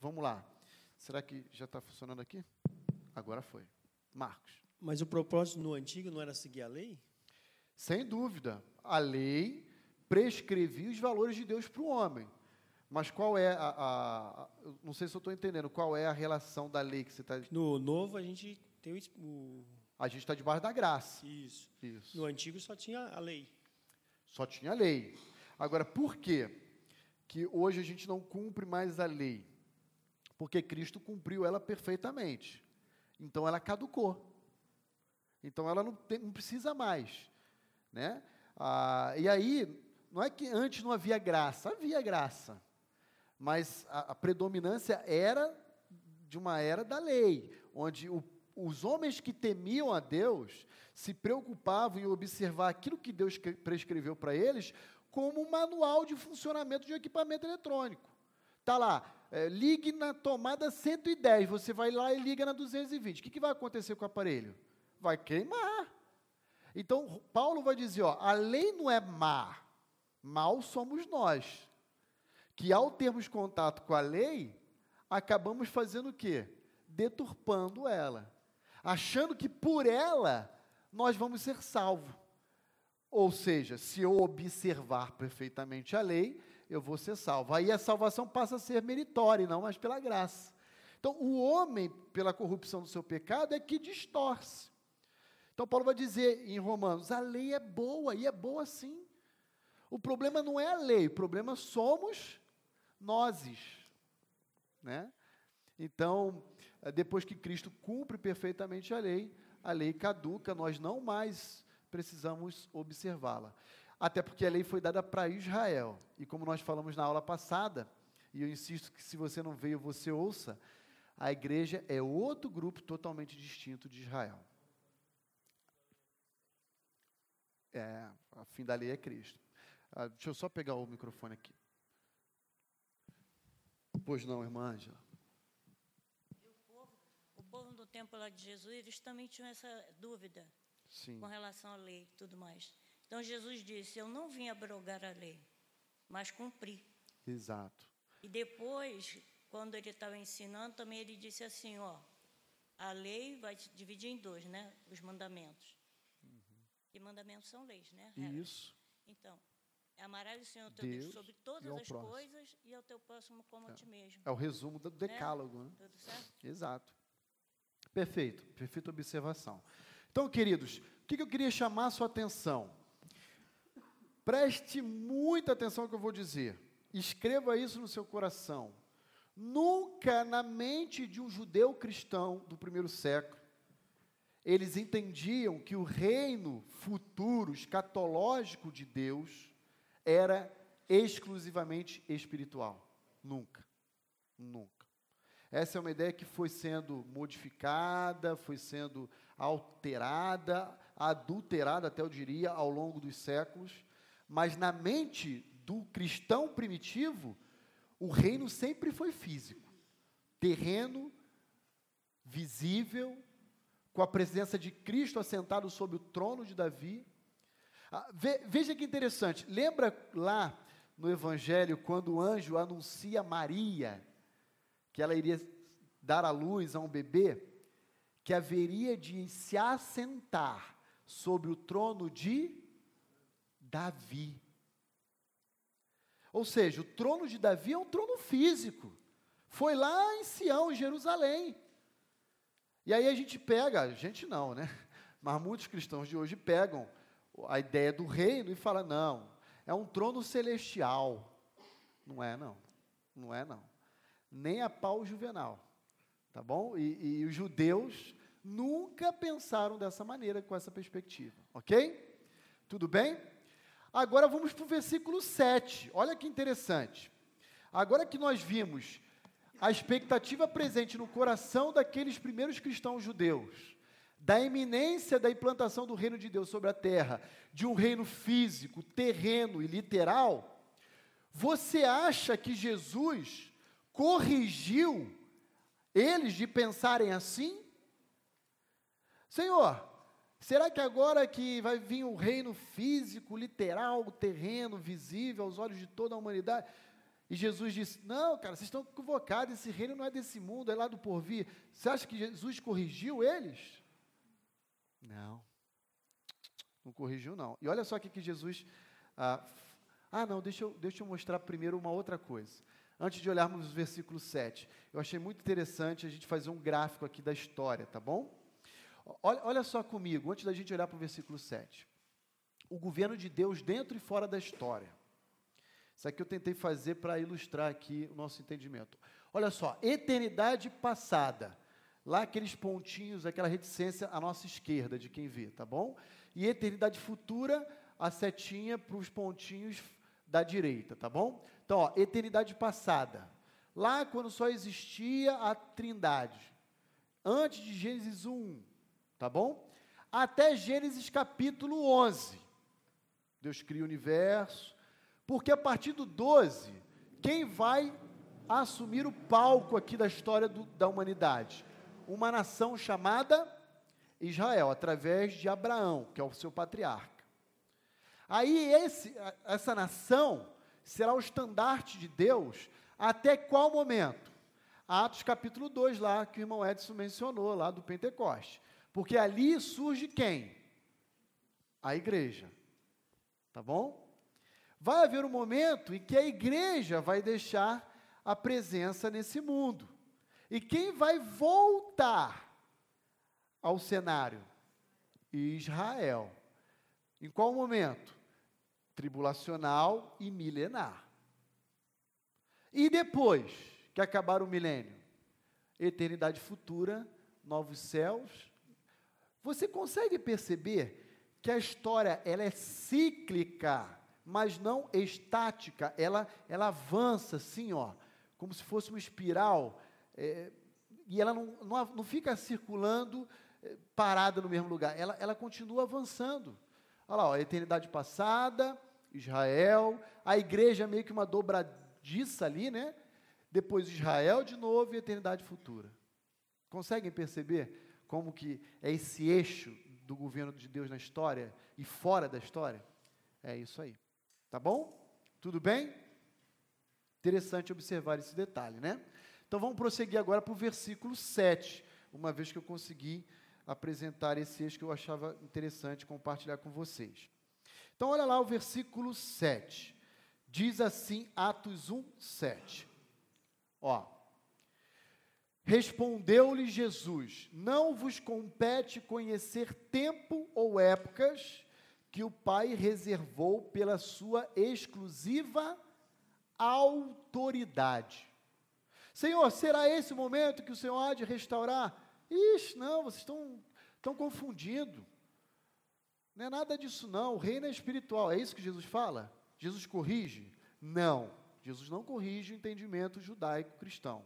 Vamos lá. Será que já está funcionando aqui? Agora foi. Marcos. Mas o propósito no antigo não era seguir a lei? Sem dúvida. A lei prescrevia os valores de Deus para o homem. Mas qual é a, a, a, Não sei se eu estou entendendo. Qual é a relação da lei que você está. No novo, a gente tem o. o... A gente está debaixo da graça. Isso. Isso. No antigo só tinha a lei. Só tinha a lei. Agora, por quê que hoje a gente não cumpre mais a lei? Porque Cristo cumpriu ela perfeitamente. Então ela caducou. Então ela não, tem, não precisa mais. Né? Ah, e aí, não é que antes não havia graça, havia graça. Mas a, a predominância era de uma era da lei, onde o, os homens que temiam a Deus se preocupavam em observar aquilo que Deus prescreveu para eles como um manual de funcionamento de um equipamento eletrônico. Está lá, é, ligue na tomada 110, você vai lá e liga na 220. O que, que vai acontecer com o aparelho? Vai queimar. Então, Paulo vai dizer: ó, a lei não é má, mal somos nós. que ao termos contato com a lei, acabamos fazendo o quê? Deturpando ela, achando que por ela nós vamos ser salvos. Ou seja, se eu observar perfeitamente a lei, eu vou ser salvo. Aí a salvação passa a ser meritória e não mais pela graça. Então, o homem, pela corrupção do seu pecado, é que distorce. Então, Paulo vai dizer em Romanos: a lei é boa, e é boa sim. O problema não é a lei, o problema somos nós. Né? Então, eh, depois que Cristo cumpre perfeitamente a lei, a lei caduca, nós não mais precisamos observá-la. Até porque a lei foi dada para Israel. E como nós falamos na aula passada, e eu insisto que se você não veio, você ouça, a igreja é outro grupo totalmente distinto de Israel. É, a fim da lei é Cristo. Ah, deixa eu só pegar o microfone aqui. Pois não, irmã Ângela. O povo, o povo do tempo lá de Jesus, eles também tinham essa dúvida Sim. com relação à lei e tudo mais. Então Jesus disse: Eu não vim abrogar a lei, mas cumprir. Exato. E depois, quando ele estava ensinando, também ele disse assim: Ó, a lei vai dividir em dois, né? Os mandamentos. Uhum. E mandamentos são leis, né? Isso. Então, amarás o Senhor teu Deus, Deus sobre todas as próximo. coisas e ao teu próximo como é. a ti mesmo. É o resumo do né? decálogo, né? Tudo certo? Exato. Perfeito, perfeita observação. Então, queridos, o que eu queria chamar a sua atenção? Preste muita atenção ao que eu vou dizer. Escreva isso no seu coração. Nunca na mente de um judeu cristão do primeiro século, eles entendiam que o reino futuro, escatológico de Deus, era exclusivamente espiritual. Nunca. Nunca. Essa é uma ideia que foi sendo modificada, foi sendo alterada, adulterada, até eu diria, ao longo dos séculos, mas na mente do cristão primitivo, o reino sempre foi físico, terreno, visível, com a presença de Cristo assentado sobre o trono de Davi. Ah, veja que interessante, lembra lá no Evangelho, quando o anjo anuncia a Maria que ela iria dar à luz a um bebê, que haveria de se assentar sobre o trono de Davi. Ou seja, o trono de Davi é um trono físico. Foi lá em Sião, em Jerusalém. E aí a gente pega, a gente não, né? Mas muitos cristãos de hoje pegam a ideia do reino e falam: não, é um trono celestial. Não é, não. Não é, não. Nem a pau juvenal. Tá bom? E, e os judeus nunca pensaram dessa maneira, com essa perspectiva. Ok? Tudo bem? Agora vamos para o versículo 7. Olha que interessante. Agora que nós vimos a expectativa presente no coração daqueles primeiros cristãos judeus, da iminência da implantação do reino de Deus sobre a terra, de um reino físico, terreno e literal, você acha que Jesus corrigiu eles de pensarem assim? Senhor, Será que agora que vai vir o reino físico, literal, terreno, visível aos olhos de toda a humanidade? E Jesus disse: Não, cara, vocês estão equivocados, esse reino não é desse mundo, é lá do porvir. Você acha que Jesus corrigiu eles? Não. Não corrigiu, não. E olha só o que Jesus. Ah, ah, não, deixa eu, deixa eu mostrar primeiro uma outra coisa. Antes de olharmos o versículo 7, eu achei muito interessante a gente fazer um gráfico aqui da história, tá bom? Olha, olha só comigo, antes da gente olhar para o versículo 7. O governo de Deus dentro e fora da história. Isso aqui eu tentei fazer para ilustrar aqui o nosso entendimento. Olha só, eternidade passada. Lá aqueles pontinhos, aquela reticência à nossa esquerda de quem vê, tá bom? E eternidade futura, a setinha para os pontinhos da direita, tá bom? Então, ó, eternidade passada. Lá quando só existia a Trindade. Antes de Gênesis 1, tá bom? Até Gênesis capítulo 11. Deus cria o universo, porque a partir do 12, quem vai assumir o palco aqui da história do, da humanidade? Uma nação chamada Israel, através de Abraão, que é o seu patriarca. Aí esse, essa nação será o estandarte de Deus até qual momento? Atos capítulo 2, lá que o irmão Edson mencionou, lá do Pentecoste. Porque ali surge quem? A igreja. Tá bom? Vai haver um momento em que a igreja vai deixar a presença nesse mundo. E quem vai voltar ao cenário? Israel. Em qual momento? Tribulacional e milenar. E depois que acabar o milênio? Eternidade futura, novos céus. Você consegue perceber que a história ela é cíclica, mas não estática. Ela, ela avança assim, ó, como se fosse uma espiral. É, e ela não, não, não fica circulando é, parada no mesmo lugar. Ela, ela continua avançando. Olha lá, ó, a eternidade passada, Israel, a igreja meio que uma dobradiça ali, né? Depois Israel de novo e eternidade futura. Conseguem perceber como que é esse eixo do governo de Deus na história e fora da história? É isso aí. Tá bom? Tudo bem? Interessante observar esse detalhe, né? Então vamos prosseguir agora para o versículo 7, uma vez que eu consegui apresentar esse eixo que eu achava interessante compartilhar com vocês. Então, olha lá o versículo 7. Diz assim, Atos 1, 7. Ó. Respondeu-lhe Jesus: Não vos compete conhecer tempo ou épocas que o Pai reservou pela sua exclusiva autoridade. Senhor, será esse o momento que o Senhor há de restaurar? Ixi, não, vocês estão, estão confundindo. Não é nada disso, não. O reino é espiritual. É isso que Jesus fala? Jesus corrige? Não. Jesus não corrige o entendimento judaico cristão.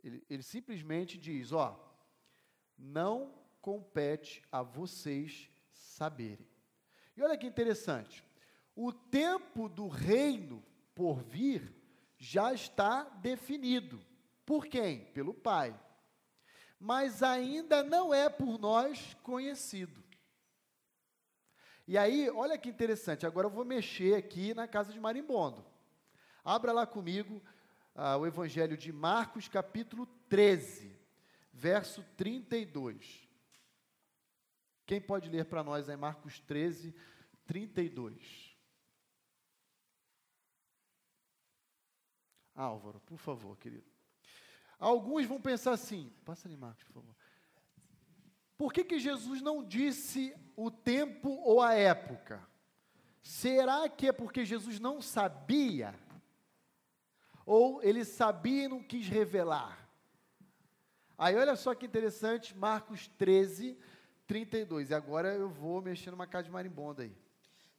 Ele, ele simplesmente diz: ó, não compete a vocês saberem. E olha que interessante. O tempo do reino por vir já está definido. Por quem? Pelo Pai. Mas ainda não é por nós conhecido. E aí, olha que interessante, agora eu vou mexer aqui na casa de Marimbondo. Abra lá comigo ah, o Evangelho de Marcos, capítulo 13, verso 32. Quem pode ler para nós aí Marcos 13, 32? Álvaro, por favor, querido. Alguns vão pensar assim, passa ali, Marcos, por favor. Por que, que Jesus não disse o tempo ou a época? Será que é porque Jesus não sabia? Ou ele sabia e não quis revelar? Aí olha só que interessante, Marcos 13, 32. E agora eu vou mexer numa casa de marimbonda aí.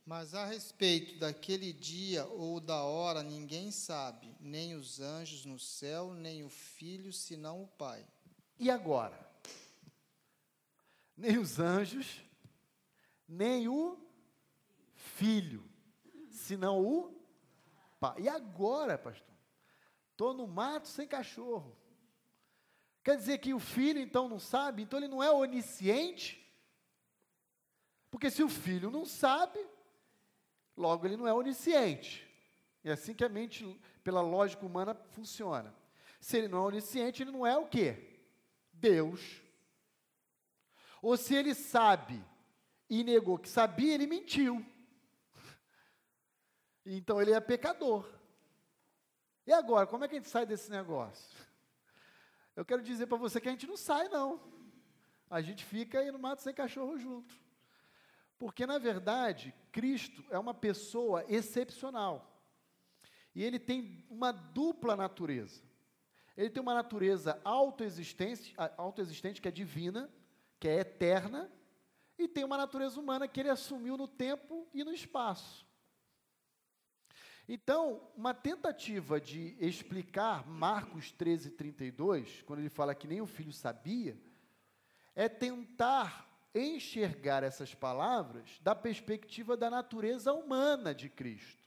Mas a respeito daquele dia ou da hora ninguém sabe, nem os anjos no céu, nem o filho, senão o Pai. E agora? Nem os anjos, nem o filho, senão o pai. E agora, pastor? Estou no mato sem cachorro. Quer dizer que o filho então não sabe, então ele não é onisciente? Porque se o filho não sabe, logo ele não é onisciente. É assim que a mente, pela lógica humana, funciona. Se ele não é onisciente, ele não é o quê? Deus. Ou se ele sabe e negou que sabia, ele mentiu. Então ele é pecador. E agora, como é que a gente sai desse negócio? Eu quero dizer para você que a gente não sai, não. A gente fica aí no mato sem cachorro junto. Porque, na verdade, Cristo é uma pessoa excepcional. E ele tem uma dupla natureza. Ele tem uma natureza autoexistente, autoexistente que é divina, que é eterna, e tem uma natureza humana que ele assumiu no tempo e no espaço. Então, uma tentativa de explicar Marcos 13, 32, quando ele fala que nem o filho sabia, é tentar enxergar essas palavras da perspectiva da natureza humana de Cristo.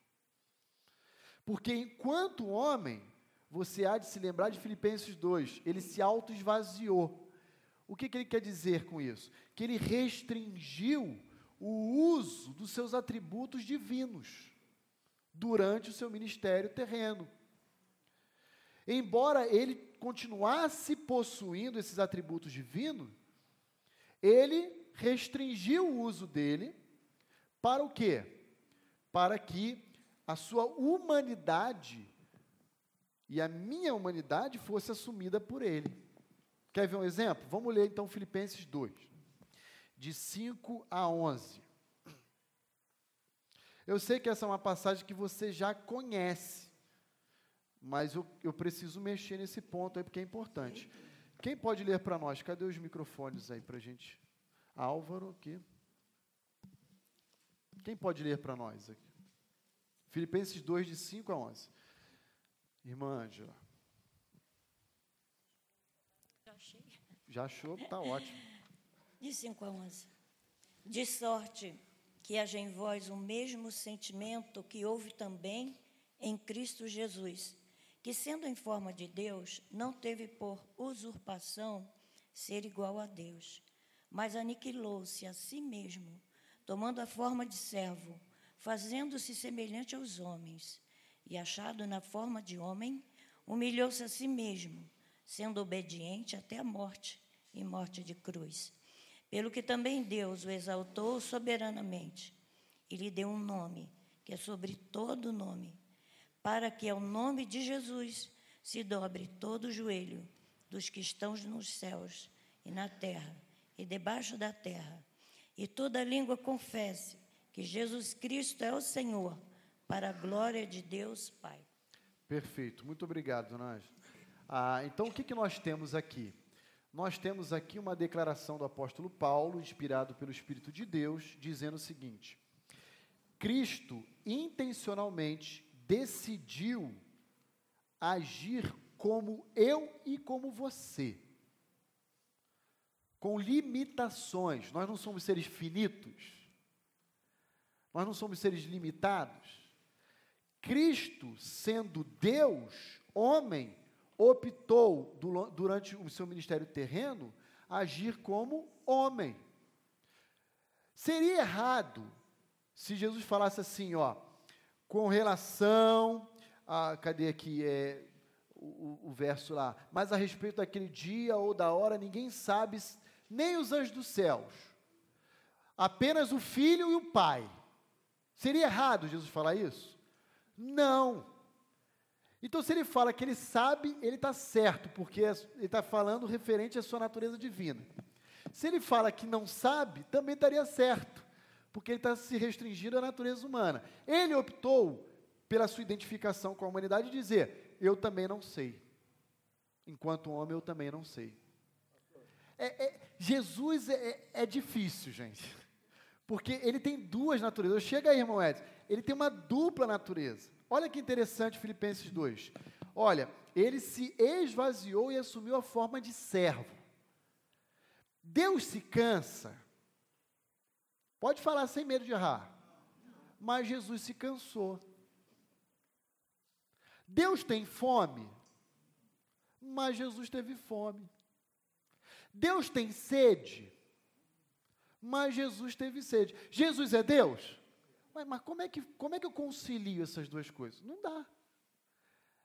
Porque enquanto homem, você há de se lembrar de Filipenses 2, ele se auto-esvaziou. O que, que ele quer dizer com isso? Que ele restringiu o uso dos seus atributos divinos durante o seu ministério terreno. Embora ele continuasse possuindo esses atributos divinos, ele restringiu o uso dele para o quê? Para que a sua humanidade e a minha humanidade fosse assumida por ele. Quer ver um exemplo? Vamos ler então Filipenses 2, de 5 a 11. Eu sei que essa é uma passagem que você já conhece, mas eu, eu preciso mexer nesse ponto aí porque é importante. Quem pode ler para nós? Cadê os microfones aí para a gente? Álvaro aqui. Quem pode ler para nós aqui? Filipenses 2, de 5 a 11. Irmã Ângela. Já achei. Já achou? Está ótimo. De 5 a 11. De sorte que haja em vós o mesmo sentimento que houve também em Cristo Jesus, que, sendo em forma de Deus, não teve por usurpação ser igual a Deus, mas aniquilou-se a si mesmo, tomando a forma de servo, fazendo-se semelhante aos homens e, achado na forma de homem, humilhou-se a si mesmo, sendo obediente até a morte e morte de cruz. Pelo que também Deus o exaltou soberanamente e lhe deu um nome, que é sobre todo nome, para que ao nome de Jesus se dobre todo o joelho dos que estão nos céus e na terra e debaixo da terra, e toda língua confesse que Jesus Cristo é o Senhor para a glória de Deus Pai. Perfeito, muito obrigado, dona. Ah, então, o que, que nós temos aqui? Nós temos aqui uma declaração do apóstolo Paulo, inspirado pelo Espírito de Deus, dizendo o seguinte: Cristo intencionalmente decidiu agir como eu e como você, com limitações. Nós não somos seres finitos, nós não somos seres limitados. Cristo, sendo Deus, homem, optou, durante o seu ministério terreno, agir como homem. Seria errado se Jesus falasse assim, ó, com relação a, cadê aqui, é, o, o verso lá, mas a respeito daquele dia ou da hora, ninguém sabe, nem os anjos dos céus, apenas o Filho e o Pai. Seria errado Jesus falar isso? Não. Então, se ele fala que ele sabe, ele está certo, porque ele está falando referente à sua natureza divina. Se ele fala que não sabe, também estaria certo, porque ele está se restringindo à natureza humana. Ele optou pela sua identificação com a humanidade e dizer: Eu também não sei. Enquanto homem, eu também não sei. É, é, Jesus é, é, é difícil, gente, porque ele tem duas naturezas. Chega aí, irmão Edson ele tem uma dupla natureza. Olha que interessante Filipenses 2. Olha, ele se esvaziou e assumiu a forma de servo. Deus se cansa. Pode falar sem medo de errar. Mas Jesus se cansou. Deus tem fome, mas Jesus teve fome. Deus tem sede, mas Jesus teve sede. Jesus é Deus? Mas, mas como, é que, como é que eu concilio essas duas coisas? Não dá.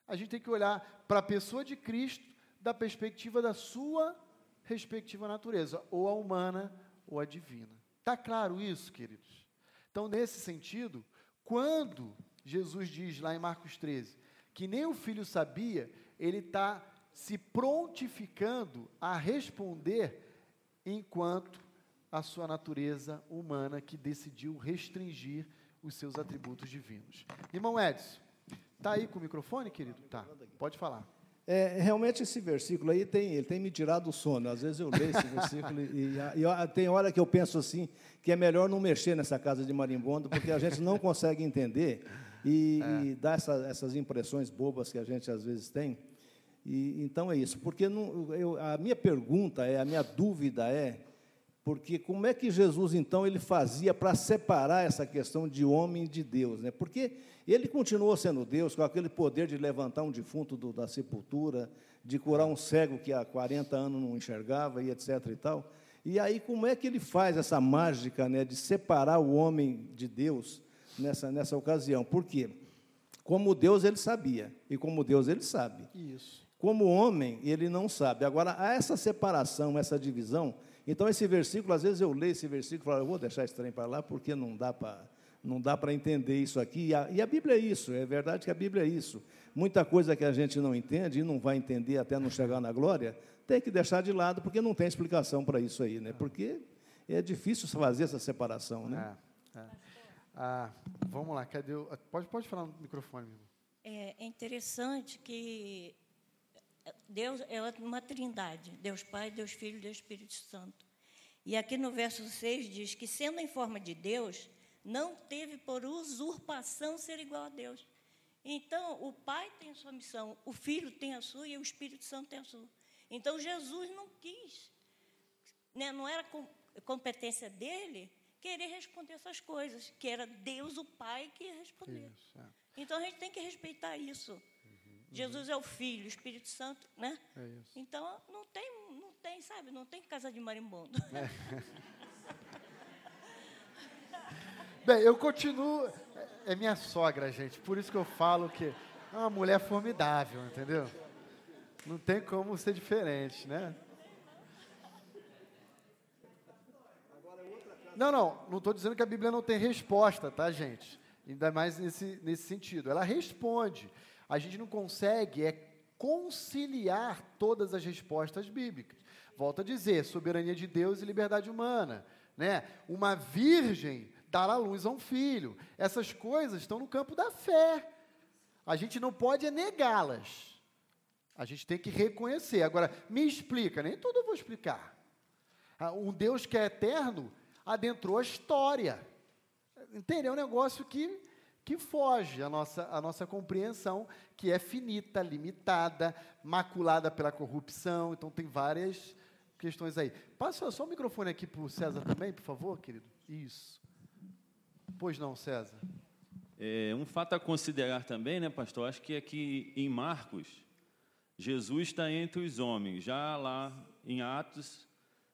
A gente tem que olhar para a pessoa de Cristo da perspectiva da sua respectiva natureza, ou a humana ou a divina. Está claro isso, queridos? Então, nesse sentido, quando Jesus diz lá em Marcos 13 que nem o filho sabia, ele está se prontificando a responder enquanto a sua natureza humana que decidiu restringir os seus atributos divinos. Irmão Edson, está aí com o microfone, querido? Tá, pode falar. É, realmente esse versículo aí tem, ele tem me tirado o sono. Às vezes eu leio esse versículo e, e, e, tem hora que eu penso assim que é melhor não mexer nessa casa de marimbondo porque a gente não consegue entender e, é. e dá essa, essas impressões bobas que a gente às vezes tem. E, então é isso. Porque não, eu, a minha pergunta é, a minha dúvida é porque como é que Jesus então ele fazia para separar essa questão de homem de Deus, né? Porque ele continuou sendo Deus com aquele poder de levantar um defunto do, da sepultura, de curar um cego que há 40 anos não enxergava e etc e tal. E aí como é que ele faz essa mágica, né, de separar o homem de Deus nessa nessa ocasião? Por quê? Como Deus ele sabia, e como Deus ele sabe. Isso. Como homem, ele não sabe. Agora, essa separação, essa divisão. Então, esse versículo, às vezes eu leio esse versículo e falo, eu vou deixar esse trem para lá, porque não dá para não dá para entender isso aqui. E a, e a, Bíblia é isso, é verdade que a Bíblia é isso. Muita coisa que a gente não entende e não vai entender até não chegar na glória, tem que deixar de lado, porque não tem explicação para isso aí, né? Porque é difícil fazer essa separação, né? É, é. Ah, vamos lá, cadê o... pode, pode falar no microfone. É, é interessante que Deus é uma trindade, Deus Pai, Deus Filho e Deus Espírito Santo. E aqui no verso 6 diz que, sendo em forma de Deus, não teve por usurpação ser igual a Deus. Então, o Pai tem a sua missão, o Filho tem a sua e o Espírito Santo tem a sua. Então, Jesus não quis, né, não era competência dele querer responder essas coisas, que era Deus, o Pai, que ia responder. Isso, é. Então, a gente tem que respeitar isso. Uhum, Jesus é o Filho, o Espírito Santo, né? É então, não tem, não tem, sabe, não tem casa de marimbondo. É. Bem, eu continuo. É minha sogra, gente. Por isso que eu falo que é uma mulher formidável, entendeu? Não tem como ser diferente, né? Não, não, não estou dizendo que a Bíblia não tem resposta, tá, gente? Ainda mais nesse, nesse sentido. Ela responde. A gente não consegue é conciliar todas as respostas bíblicas. Volto a dizer, soberania de Deus e liberdade humana. Né? Uma virgem dará luz a um filho. Essas coisas estão no campo da fé. A gente não pode negá-las. A gente tem que reconhecer. Agora, me explica, nem tudo eu vou explicar. Ah, um Deus que é eterno adentrou a história. Entendeu? É um negócio que, que foge à nossa, à nossa compreensão, que é finita, limitada, maculada pela corrupção. Então, tem várias questões aí. Passa só o microfone aqui para o César também, por favor, querido. Isso. Pois não, César. É, um fato a considerar também, né, pastor? Acho que aqui em Marcos, Jesus está entre os homens. Já lá em Atos,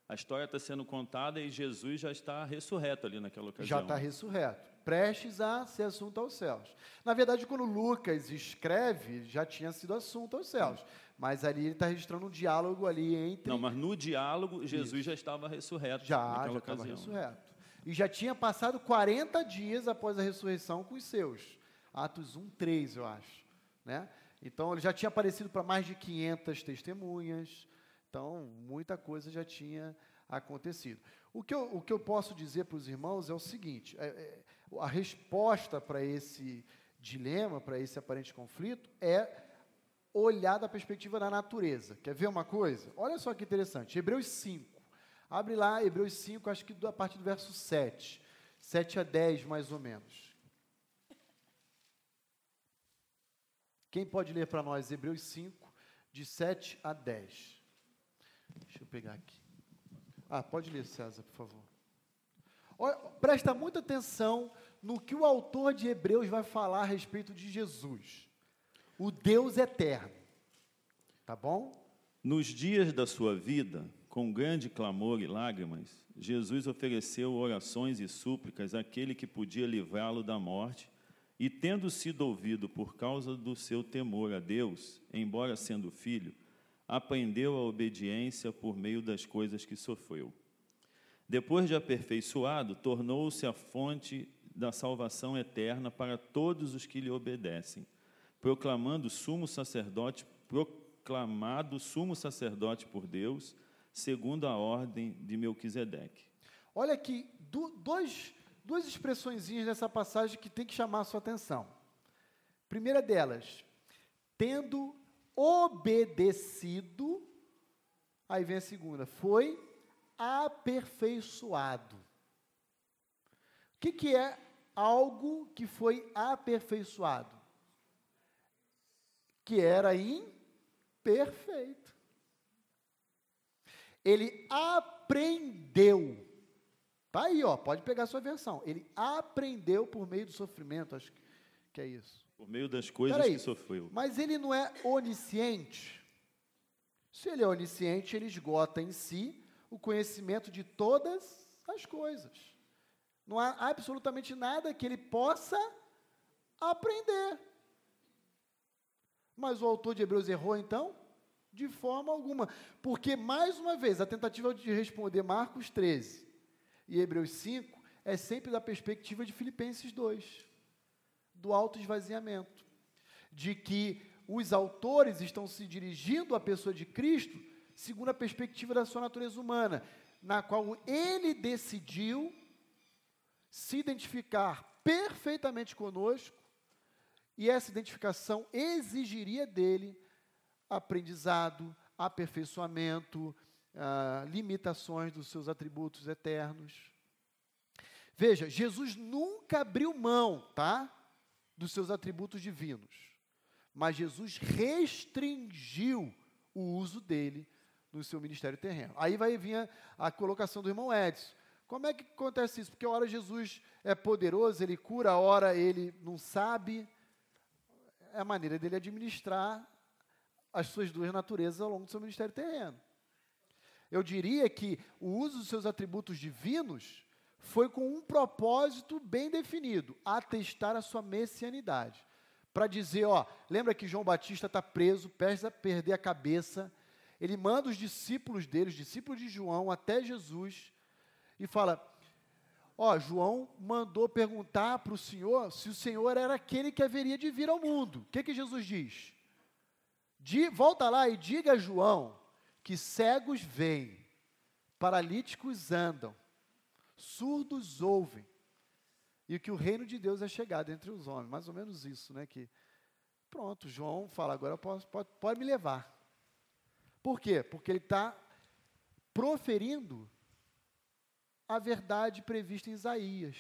a história está sendo contada e Jesus já está ressurreto ali naquela ocasião. Já está ressurreto, prestes a ser assunto aos céus. Na verdade, quando Lucas escreve, já tinha sido assunto aos céus. Mas ali ele está registrando um diálogo ali entre. Não, mas no diálogo, Jesus Isso. já estava ressurreto. Já, já estava ressurreto e já tinha passado 40 dias após a ressurreição com os seus. Atos 1, 3, eu acho. Né? Então, ele já tinha aparecido para mais de 500 testemunhas. Então, muita coisa já tinha acontecido. O que eu, o que eu posso dizer para os irmãos é o seguinte: é, é, a resposta para esse dilema, para esse aparente conflito, é olhar da perspectiva da natureza. Quer ver uma coisa? Olha só que interessante. Hebreus 5. Abre lá, Hebreus 5, acho que a partir do verso 7. 7 a 10, mais ou menos. Quem pode ler para nós Hebreus 5, de 7 a 10? Deixa eu pegar aqui. Ah, pode ler, César, por favor. Presta muita atenção no que o autor de Hebreus vai falar a respeito de Jesus, o Deus eterno. Tá bom? Nos dias da sua vida, com grande clamor e lágrimas, Jesus ofereceu orações e súplicas àquele que podia livrá-lo da morte, e tendo sido ouvido por causa do seu temor a Deus, embora sendo filho, aprendeu a obediência por meio das coisas que sofreu. Depois de aperfeiçoado, tornou-se a fonte da salvação eterna para todos os que lhe obedecem, proclamando sumo sacerdote, proclamado sumo sacerdote por Deus, segundo a ordem de Melquisedeque. Olha aqui, dois, duas expressões nessa passagem que tem que chamar a sua atenção. Primeira delas, tendo obedecido, aí vem a segunda, foi aperfeiçoado. O que, que é algo que foi aperfeiçoado? Que era imperfeito ele aprendeu. Tá aí, ó, pode pegar a sua versão. Ele aprendeu por meio do sofrimento, acho que é isso. Por meio das coisas que sofreu. Mas ele não é onisciente. Se ele é onisciente, ele esgota em si o conhecimento de todas as coisas. Não há absolutamente nada que ele possa aprender. Mas o autor de Hebreus errou então? De forma alguma. Porque, mais uma vez, a tentativa de responder Marcos 13 e Hebreus 5 é sempre da perspectiva de Filipenses 2, do autoesvaziamento, de que os autores estão se dirigindo à pessoa de Cristo segundo a perspectiva da sua natureza humana, na qual ele decidiu se identificar perfeitamente conosco, e essa identificação exigiria dele aprendizado, aperfeiçoamento, ah, limitações dos seus atributos eternos. Veja, Jesus nunca abriu mão, tá? Dos seus atributos divinos. Mas Jesus restringiu o uso dele no seu ministério terreno. Aí vai vir a, a colocação do irmão Edson. Como é que acontece isso? Porque a hora Jesus é poderoso, ele cura, a hora ele não sabe. É a maneira dele administrar as suas duas naturezas ao longo do seu ministério terreno. Eu diria que o uso dos seus atributos divinos foi com um propósito bem definido: atestar a sua messianidade. Para dizer, ó, lembra que João Batista está preso, pesa perder a cabeça. Ele manda os discípulos dele, os discípulos de João, até Jesus e fala: Ó, João mandou perguntar para o Senhor se o Senhor era aquele que haveria de vir ao mundo. O que, que Jesus diz? De, volta lá e diga a João que cegos veem, paralíticos andam, surdos ouvem, e que o reino de Deus é chegado entre os homens. Mais ou menos isso, né? Que pronto, João fala, agora posso, pode, pode me levar. Por quê? Porque ele está proferindo a verdade prevista em Isaías,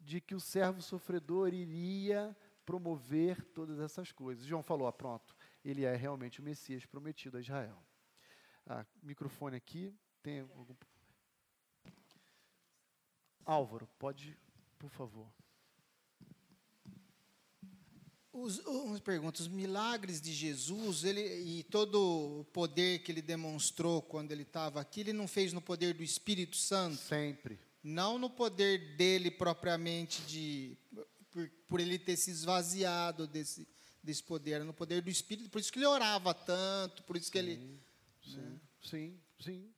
de que o servo sofredor iria promover todas essas coisas. João falou: ah, pronto, ele é realmente o Messias prometido a Israel. Ah, microfone aqui, tem algum. Álvaro, pode, por favor. Os, umas perguntas, os milagres de Jesus, ele e todo o poder que ele demonstrou quando ele estava aqui, ele não fez no poder do Espírito Santo? Sempre. Não no poder dele propriamente de por, por ele ter se esvaziado desse desse poder, no poder do Espírito, por isso que ele orava tanto, por isso que ele Sim, né? sim, sim.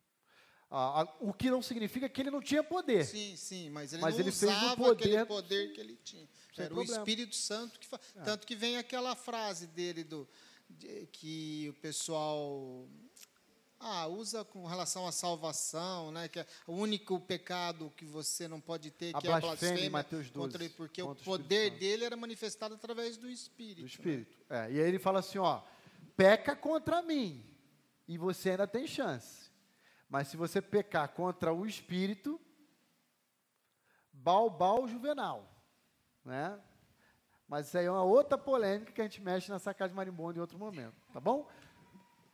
Ah, o que não significa que ele não tinha poder. Sim, sim, mas ele mas não ele usava o poder, aquele poder que ele tinha. Era problema. o Espírito Santo que fa... é. tanto que vem aquela frase dele do de, que o pessoal ah, usa com relação à salvação, né, que é o único pecado que você não pode ter, a que é a blasfêmia, Mateus 12, contra, porque contra o poder o dele era manifestado através do Espírito. Do né? Espírito, né? é, e aí ele fala assim, ó, peca contra mim, e você ainda tem chance. Mas se você pecar contra o espírito, balbal juvenal, né? Mas isso aí é uma outra polêmica que a gente mexe nessa casa de marimbondo em outro momento, tá bom?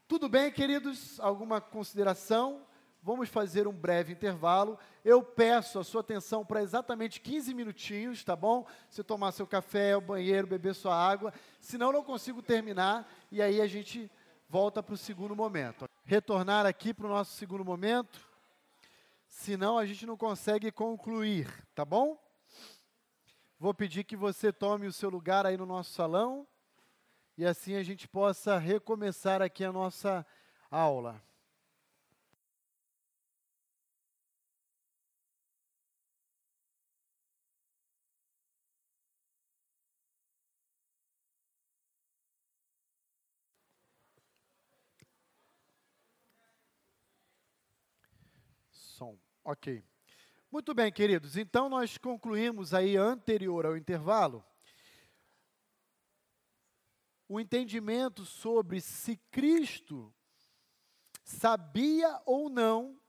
Tudo bem, queridos? Alguma consideração? Vamos fazer um breve intervalo. Eu peço a sua atenção para exatamente 15 minutinhos, tá bom? Você tomar seu café, o banheiro, beber sua água. Senão, não consigo terminar e aí a gente volta para o segundo momento. Retornar aqui para o nosso segundo momento, senão a gente não consegue concluir, tá bom? Vou pedir que você tome o seu lugar aí no nosso salão e assim a gente possa recomeçar aqui a nossa aula. som. Ok. Muito bem, queridos. Então nós concluímos aí anterior ao intervalo o entendimento sobre se Cristo sabia ou não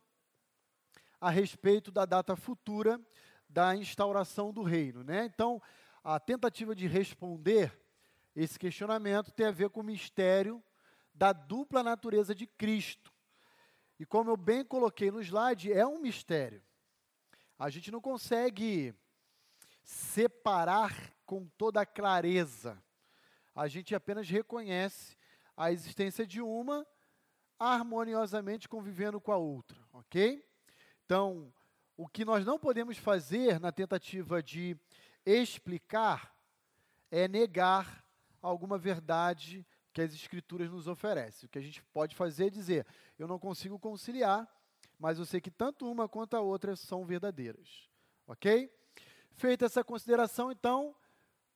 a respeito da data futura da instauração do reino, né? Então, a tentativa de responder esse questionamento tem a ver com o mistério da dupla natureza de Cristo. E como eu bem coloquei no slide, é um mistério. A gente não consegue separar com toda a clareza. A gente apenas reconhece a existência de uma harmoniosamente convivendo com a outra, ok? Então, o que nós não podemos fazer na tentativa de explicar é negar alguma verdade que as Escrituras nos oferecem. O que a gente pode fazer é dizer: eu não consigo conciliar, mas eu sei que tanto uma quanto a outra são verdadeiras. Ok? Feita essa consideração, então,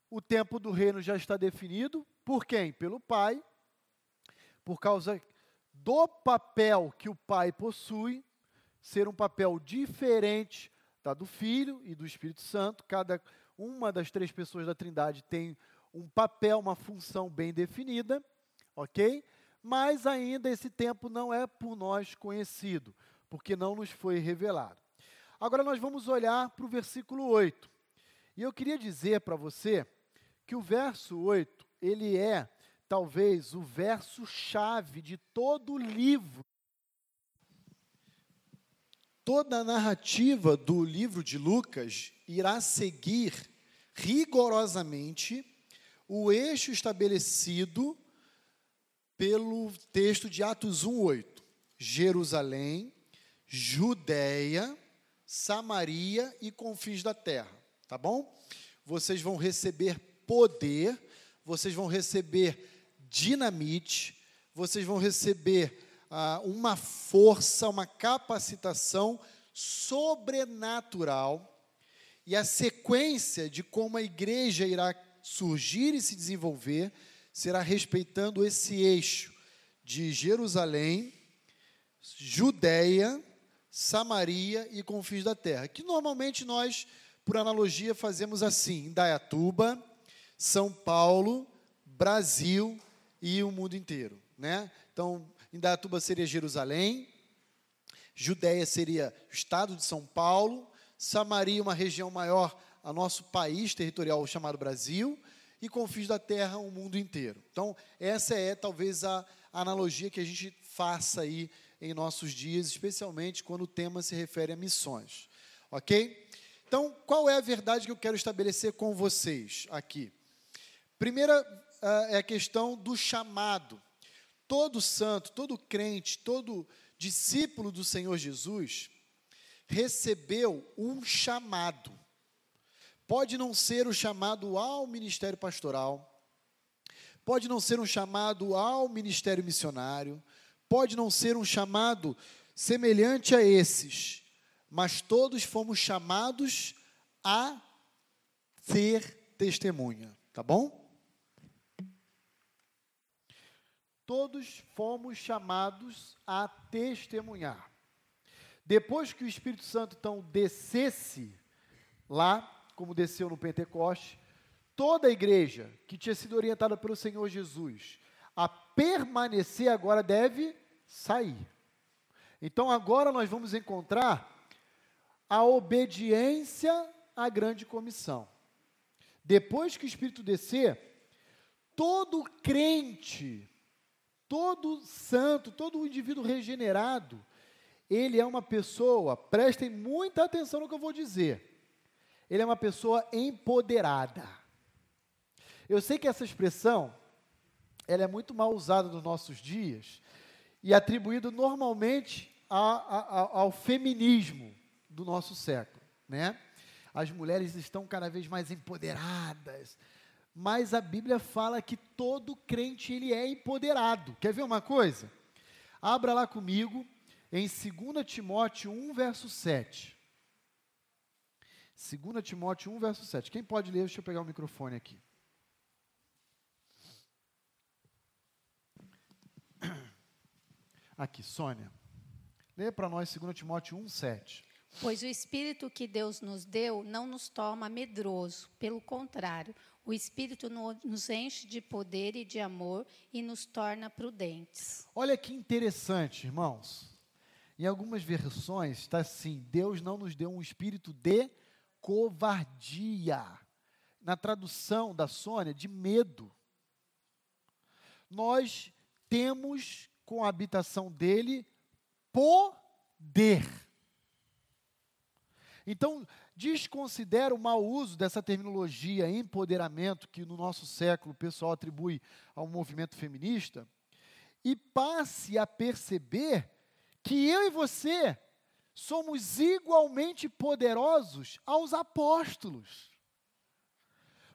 o tempo do reino já está definido. Por quem? Pelo Pai, por causa do papel que o Pai possui, ser um papel diferente da do Filho e do Espírito Santo. Cada uma das três pessoas da Trindade tem papel, uma função bem definida, ok? Mas ainda esse tempo não é por nós conhecido, porque não nos foi revelado. Agora nós vamos olhar para o versículo 8. E eu queria dizer para você que o verso 8, ele é talvez o verso chave de todo o livro. Toda a narrativa do livro de Lucas irá seguir rigorosamente o eixo estabelecido pelo texto de Atos 1:8. Jerusalém, Judéia, Samaria e confins da terra, tá bom? Vocês vão receber poder, vocês vão receber dinamite, vocês vão receber ah, uma força, uma capacitação sobrenatural. E a sequência de como a igreja irá surgir e se desenvolver será respeitando esse eixo de Jerusalém, Judéia, Samaria e confins da terra, que normalmente nós, por analogia, fazemos assim: Indaiatuba, São Paulo, Brasil e o mundo inteiro, né? Então, Indaiatuba seria Jerusalém, Judéia seria o estado de São Paulo, Samaria uma região maior a nosso país territorial chamado Brasil e confins da terra o mundo inteiro. Então, essa é talvez a analogia que a gente faça aí em nossos dias, especialmente quando o tema se refere a missões. Ok? Então, qual é a verdade que eu quero estabelecer com vocês aqui? Primeira uh, é a questão do chamado. Todo santo, todo crente, todo discípulo do Senhor Jesus recebeu um chamado. Pode não ser o chamado ao ministério pastoral, pode não ser um chamado ao ministério missionário, pode não ser um chamado semelhante a esses, mas todos fomos chamados a ser testemunha, tá bom? Todos fomos chamados a testemunhar. Depois que o Espírito Santo então descesse lá, como desceu no Pentecoste, toda a igreja que tinha sido orientada pelo Senhor Jesus a permanecer agora deve sair. Então agora nós vamos encontrar a obediência à grande comissão. Depois que o Espírito descer, todo crente, todo santo, todo indivíduo regenerado, ele é uma pessoa, prestem muita atenção no que eu vou dizer. Ele é uma pessoa empoderada. Eu sei que essa expressão ela é muito mal usada nos nossos dias e atribuído normalmente a, a, a, ao feminismo do nosso século, né? As mulheres estão cada vez mais empoderadas, mas a Bíblia fala que todo crente ele é empoderado. Quer ver uma coisa? Abra lá comigo em 2 Timóteo 1, verso 7. 2 Timóteo 1, verso 7. Quem pode ler? Deixa eu pegar o microfone aqui. Aqui, Sônia. Leia para nós 2 Timóteo 1, 7. Pois o Espírito que Deus nos deu não nos torna medroso, pelo contrário, o Espírito nos enche de poder e de amor e nos torna prudentes. Olha que interessante, irmãos. Em algumas versões está assim: Deus não nos deu um espírito de covardia. Na tradução da Sônia, de medo. Nós temos com a habitação dele poder. Então, desconsidera o mau uso dessa terminologia empoderamento que no nosso século o pessoal atribui ao movimento feminista e passe a perceber que eu e você somos igualmente poderosos aos apóstolos.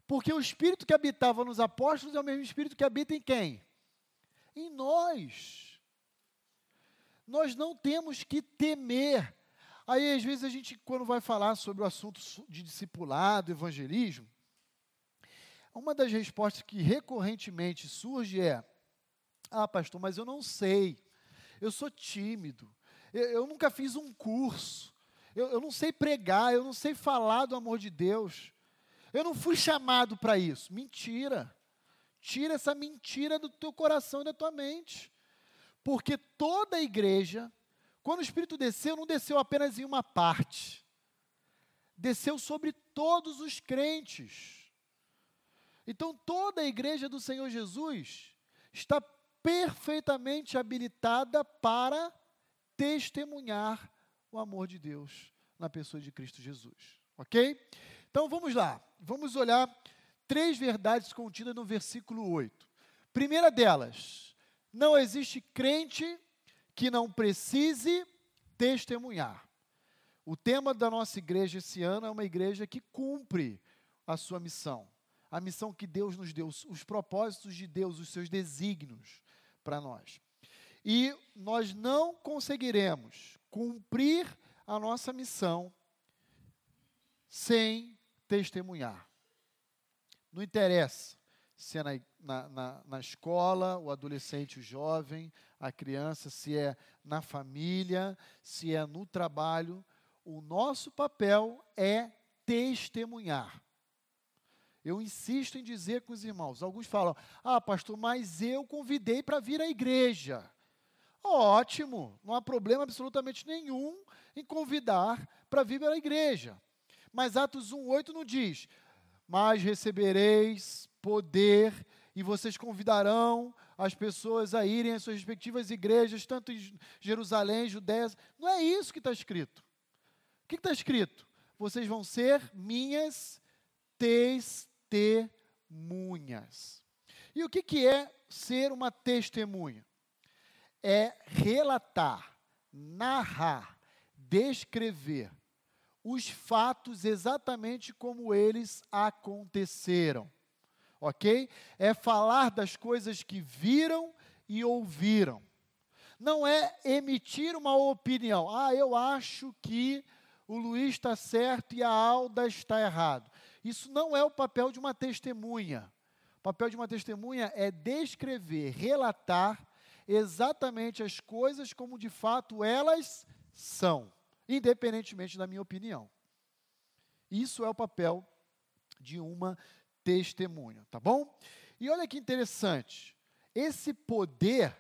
Porque o espírito que habitava nos apóstolos é o mesmo espírito que habita em quem? em nós. Nós não temos que temer. Aí, às vezes, a gente, quando vai falar sobre o assunto de discipulado, evangelismo, uma das respostas que recorrentemente surge é: Ah, pastor, mas eu não sei, eu sou tímido, eu, eu nunca fiz um curso, eu, eu não sei pregar, eu não sei falar do amor de Deus, eu não fui chamado para isso. Mentira. Tira essa mentira do teu coração e da tua mente. Porque toda a igreja, quando o Espírito desceu, não desceu apenas em uma parte, desceu sobre todos os crentes. Então, toda a igreja do Senhor Jesus está perfeitamente habilitada para testemunhar o amor de Deus na pessoa de Cristo Jesus. Ok? Então vamos lá, vamos olhar três verdades contidas no versículo 8. Primeira delas, não existe crente que não precise testemunhar. O tema da nossa igreja esse ano é uma igreja que cumpre a sua missão a missão que Deus nos deu, os propósitos de Deus, os seus desígnios para nós. E nós não conseguiremos cumprir a nossa missão sem testemunhar. Não interessa se é na, na, na, escola, o adolescente, o jovem, a criança, se é na família, se é no trabalho, o nosso papel é testemunhar. Eu insisto em dizer com os irmãos. Alguns falam: Ah, pastor, mas eu convidei para vir à igreja. Ótimo, não há problema absolutamente nenhum em convidar para vir à igreja. Mas Atos 1,8 não diz: Mas recebereis poder e vocês convidarão as pessoas a irem às suas respectivas igrejas, tanto em Jerusalém, Judéia. Não é isso que está escrito. O que está escrito? Vocês vão ser minhas testemunhas. E o que, que é ser uma testemunha? É relatar, narrar, descrever os fatos exatamente como eles aconteceram. Ok? É falar das coisas que viram e ouviram. Não é emitir uma opinião. Ah, eu acho que o Luiz está certo e a Alda está errado. Isso não é o papel de uma testemunha. O papel de uma testemunha é descrever, relatar exatamente as coisas como de fato elas são, independentemente da minha opinião. Isso é o papel de uma testemunha, tá bom? E olha que interessante, esse poder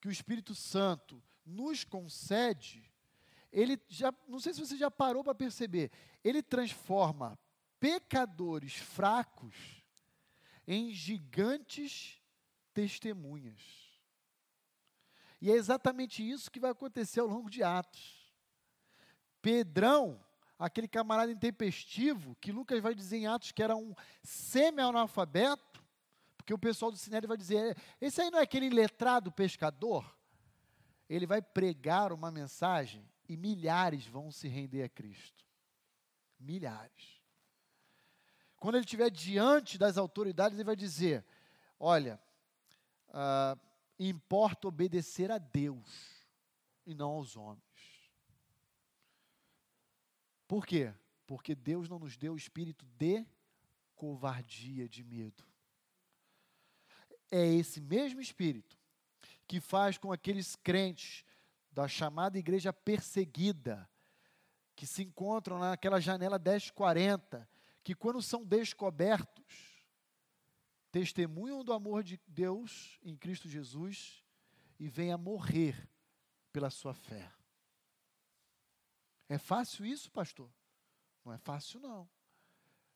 que o Espírito Santo nos concede, ele já, não sei se você já parou para perceber, ele transforma pecadores fracos em gigantes testemunhas. E é exatamente isso que vai acontecer ao longo de Atos. Pedrão, aquele camarada intempestivo, que Lucas vai dizer em Atos que era um semi-analfabeto, porque o pessoal do Sinédrio vai dizer, esse aí não é aquele letrado pescador? Ele vai pregar uma mensagem e milhares vão se render a Cristo. Milhares. Quando ele estiver diante das autoridades, ele vai dizer: Olha, ah, importa obedecer a Deus e não aos homens. Por quê? Porque Deus não nos deu o espírito de covardia, de medo. É esse mesmo espírito que faz com aqueles crentes da chamada igreja perseguida, que se encontram naquela janela 1040, que quando são descobertos, testemunham do amor de Deus em Cristo Jesus e vêm a morrer pela sua fé. É fácil isso, pastor? Não é fácil, não.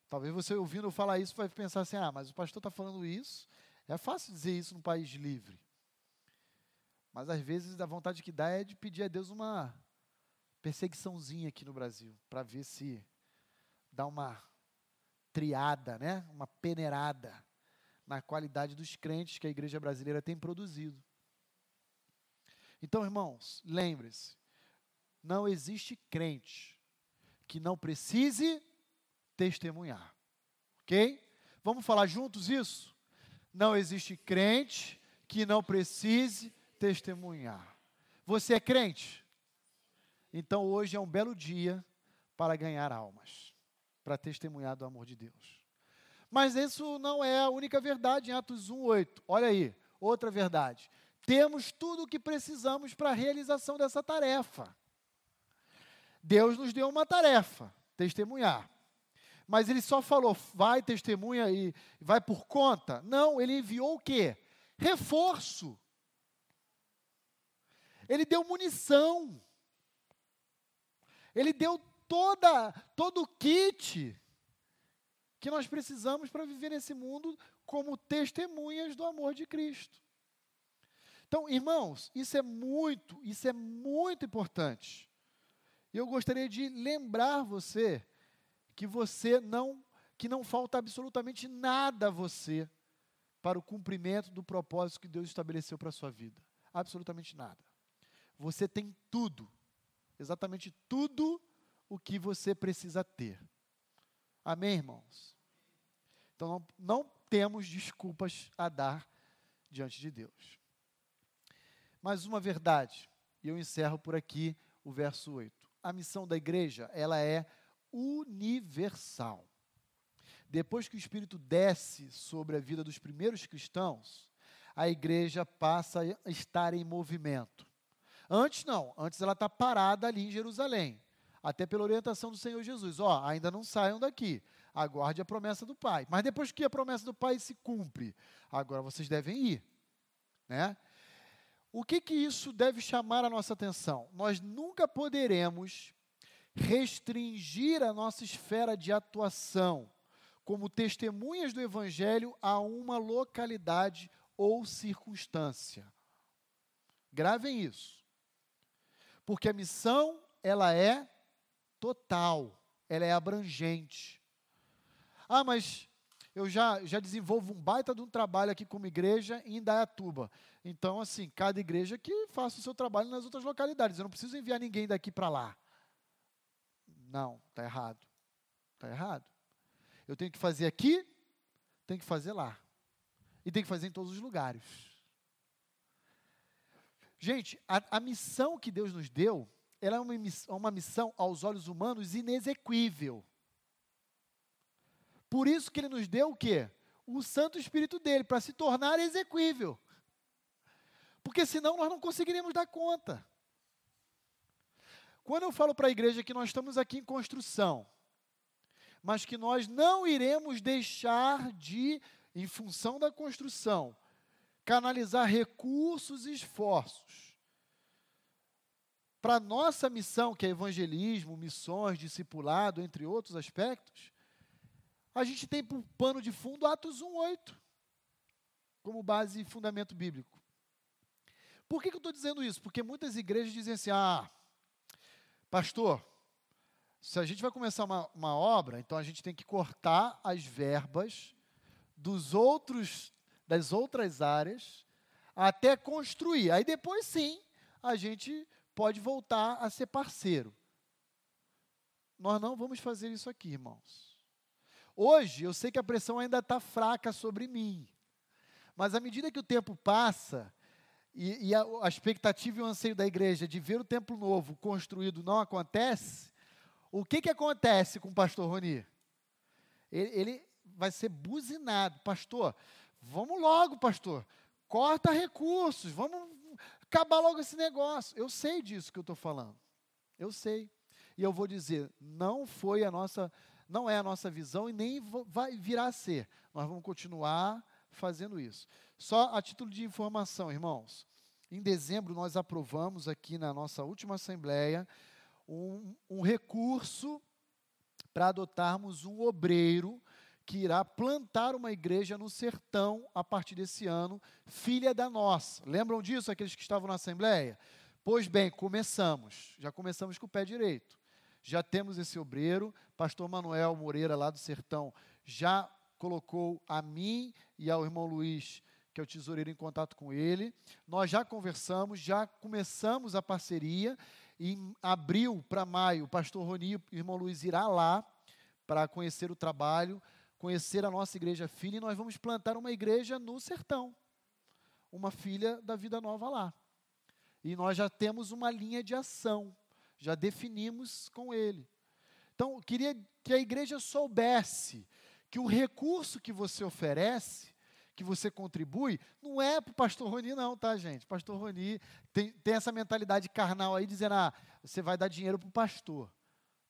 Talvez você ouvindo eu falar isso vai pensar assim: ah, mas o pastor está falando isso. É fácil dizer isso num país livre. Mas às vezes a vontade que dá é de pedir a Deus uma perseguiçãozinha aqui no Brasil, para ver se dá uma triada, né? uma peneirada na qualidade dos crentes que a igreja brasileira tem produzido. Então, irmãos, lembre-se: não existe crente que não precise testemunhar. Ok? Vamos falar juntos isso? Não existe crente que não precise testemunhar. Você é crente? Então hoje é um belo dia para ganhar almas, para testemunhar do amor de Deus. Mas isso não é a única verdade em Atos 1:8. Olha aí, outra verdade. Temos tudo o que precisamos para a realização dessa tarefa. Deus nos deu uma tarefa, testemunhar. Mas ele só falou, vai, testemunha e vai por conta. Não, ele enviou o quê? Reforço. Ele deu munição. Ele deu toda, todo o kit que nós precisamos para viver nesse mundo como testemunhas do amor de Cristo. Então, irmãos, isso é muito, isso é muito importante. E eu gostaria de lembrar você que você não, que não falta absolutamente nada a você para o cumprimento do propósito que Deus estabeleceu para a sua vida. Absolutamente nada. Você tem tudo, exatamente tudo o que você precisa ter. Amém, irmãos? Então não, não temos desculpas a dar diante de Deus. Mais uma verdade, e eu encerro por aqui o verso 8 a missão da igreja, ela é universal. Depois que o Espírito desce sobre a vida dos primeiros cristãos, a igreja passa a estar em movimento. Antes não, antes ela está parada ali em Jerusalém, até pela orientação do Senhor Jesus. Ó, ainda não saiam daqui, aguarde a promessa do Pai. Mas depois que a promessa do Pai se cumpre, agora vocês devem ir, né? O que, que isso deve chamar a nossa atenção? Nós nunca poderemos restringir a nossa esfera de atuação como testemunhas do Evangelho a uma localidade ou circunstância. Gravem isso. Porque a missão, ela é total, ela é abrangente. Ah, mas eu já, já desenvolvo um baita de um trabalho aqui como igreja em Indaiatuba. Então, assim, cada igreja que faça o seu trabalho nas outras localidades. Eu não preciso enviar ninguém daqui para lá. Não, está errado. Está errado. Eu tenho que fazer aqui, tenho que fazer lá. E tenho que fazer em todos os lugares. Gente, a, a missão que Deus nos deu, ela é uma, uma missão aos olhos humanos inexequível. Por isso que ele nos deu o quê? O Santo Espírito dele, para se tornar exequível. Porque senão nós não conseguiríamos dar conta. Quando eu falo para a igreja que nós estamos aqui em construção, mas que nós não iremos deixar de, em função da construção, canalizar recursos e esforços para a nossa missão, que é evangelismo, missões, discipulado, entre outros aspectos, a gente tem por pano de fundo Atos 1,8 como base e fundamento bíblico. Por que, que eu estou dizendo isso? Porque muitas igrejas dizem assim: ah, pastor, se a gente vai começar uma, uma obra, então a gente tem que cortar as verbas dos outros, das outras áreas até construir. Aí depois sim a gente pode voltar a ser parceiro. Nós não vamos fazer isso aqui, irmãos. Hoje, eu sei que a pressão ainda está fraca sobre mim. Mas à medida que o tempo passa, e, e a, a, expectativa e o anseio da igreja de ver o templo novo construído não acontece, o que, que acontece com o pastor Roni? Ele, ele vai ser buzinado. Pastor, vamos logo, pastor. Corta recursos, vamos acabar logo esse negócio. Eu sei disso que eu estou falando. Eu sei. E eu vou dizer, não foi a nossa não é a nossa visão e nem vai virar a ser. Nós vamos continuar fazendo isso. Só a título de informação, irmãos. Em dezembro, nós aprovamos aqui na nossa última assembleia um, um recurso para adotarmos um obreiro que irá plantar uma igreja no sertão a partir desse ano, filha da nossa. Lembram disso, aqueles que estavam na Assembleia? Pois bem, começamos. Já começamos com o pé direito. Já temos esse obreiro, pastor Manuel Moreira, lá do Sertão, já colocou a mim e ao irmão Luiz, que é o tesoureiro, em contato com ele. Nós já conversamos, já começamos a parceria. Em abril para maio, o pastor Roni e o irmão Luiz irá lá para conhecer o trabalho, conhecer a nossa igreja filha, e nós vamos plantar uma igreja no sertão. uma filha da Vida Nova lá. E nós já temos uma linha de ação, já definimos com ele. Então, eu queria que a igreja soubesse que o recurso que você oferece, que você contribui, não é para o pastor Roni, não, tá, gente? Pastor Roni tem, tem essa mentalidade carnal aí, dizendo, ah, você vai dar dinheiro para o pastor,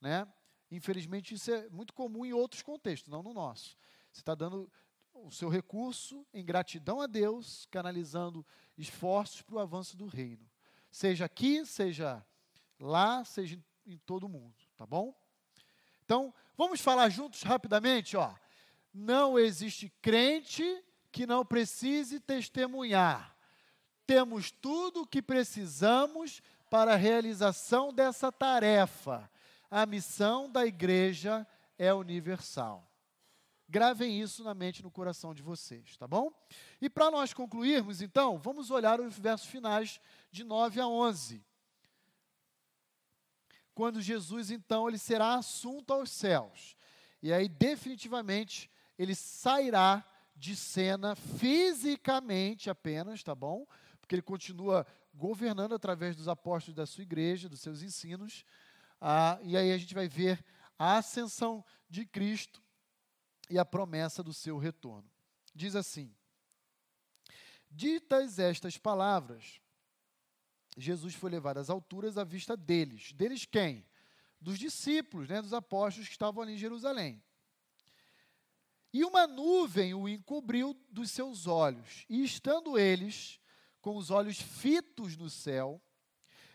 né? Infelizmente, isso é muito comum em outros contextos, não no nosso. Você está dando o seu recurso em gratidão a Deus, canalizando esforços para o avanço do reino. Seja aqui, seja lá, seja em todo o mundo, tá bom? Então, vamos falar juntos rapidamente, ó. Não existe crente que não precise testemunhar. Temos tudo o que precisamos para a realização dessa tarefa. A missão da igreja é universal. Gravem isso na mente e no coração de vocês, tá bom? E para nós concluirmos, então, vamos olhar os versos finais de 9 a 11. Quando Jesus, então, ele será assunto aos céus. E aí, definitivamente, ele sairá de cena fisicamente apenas, tá bom? Porque ele continua governando através dos apóstolos da sua igreja, dos seus ensinos. Ah, e aí a gente vai ver a ascensão de Cristo e a promessa do seu retorno. Diz assim: Ditas estas palavras, Jesus foi levado às alturas à vista deles. Deles quem? Dos discípulos, né, dos apóstolos que estavam ali em Jerusalém. E uma nuvem o encobriu dos seus olhos, e estando eles com os olhos fitos no céu,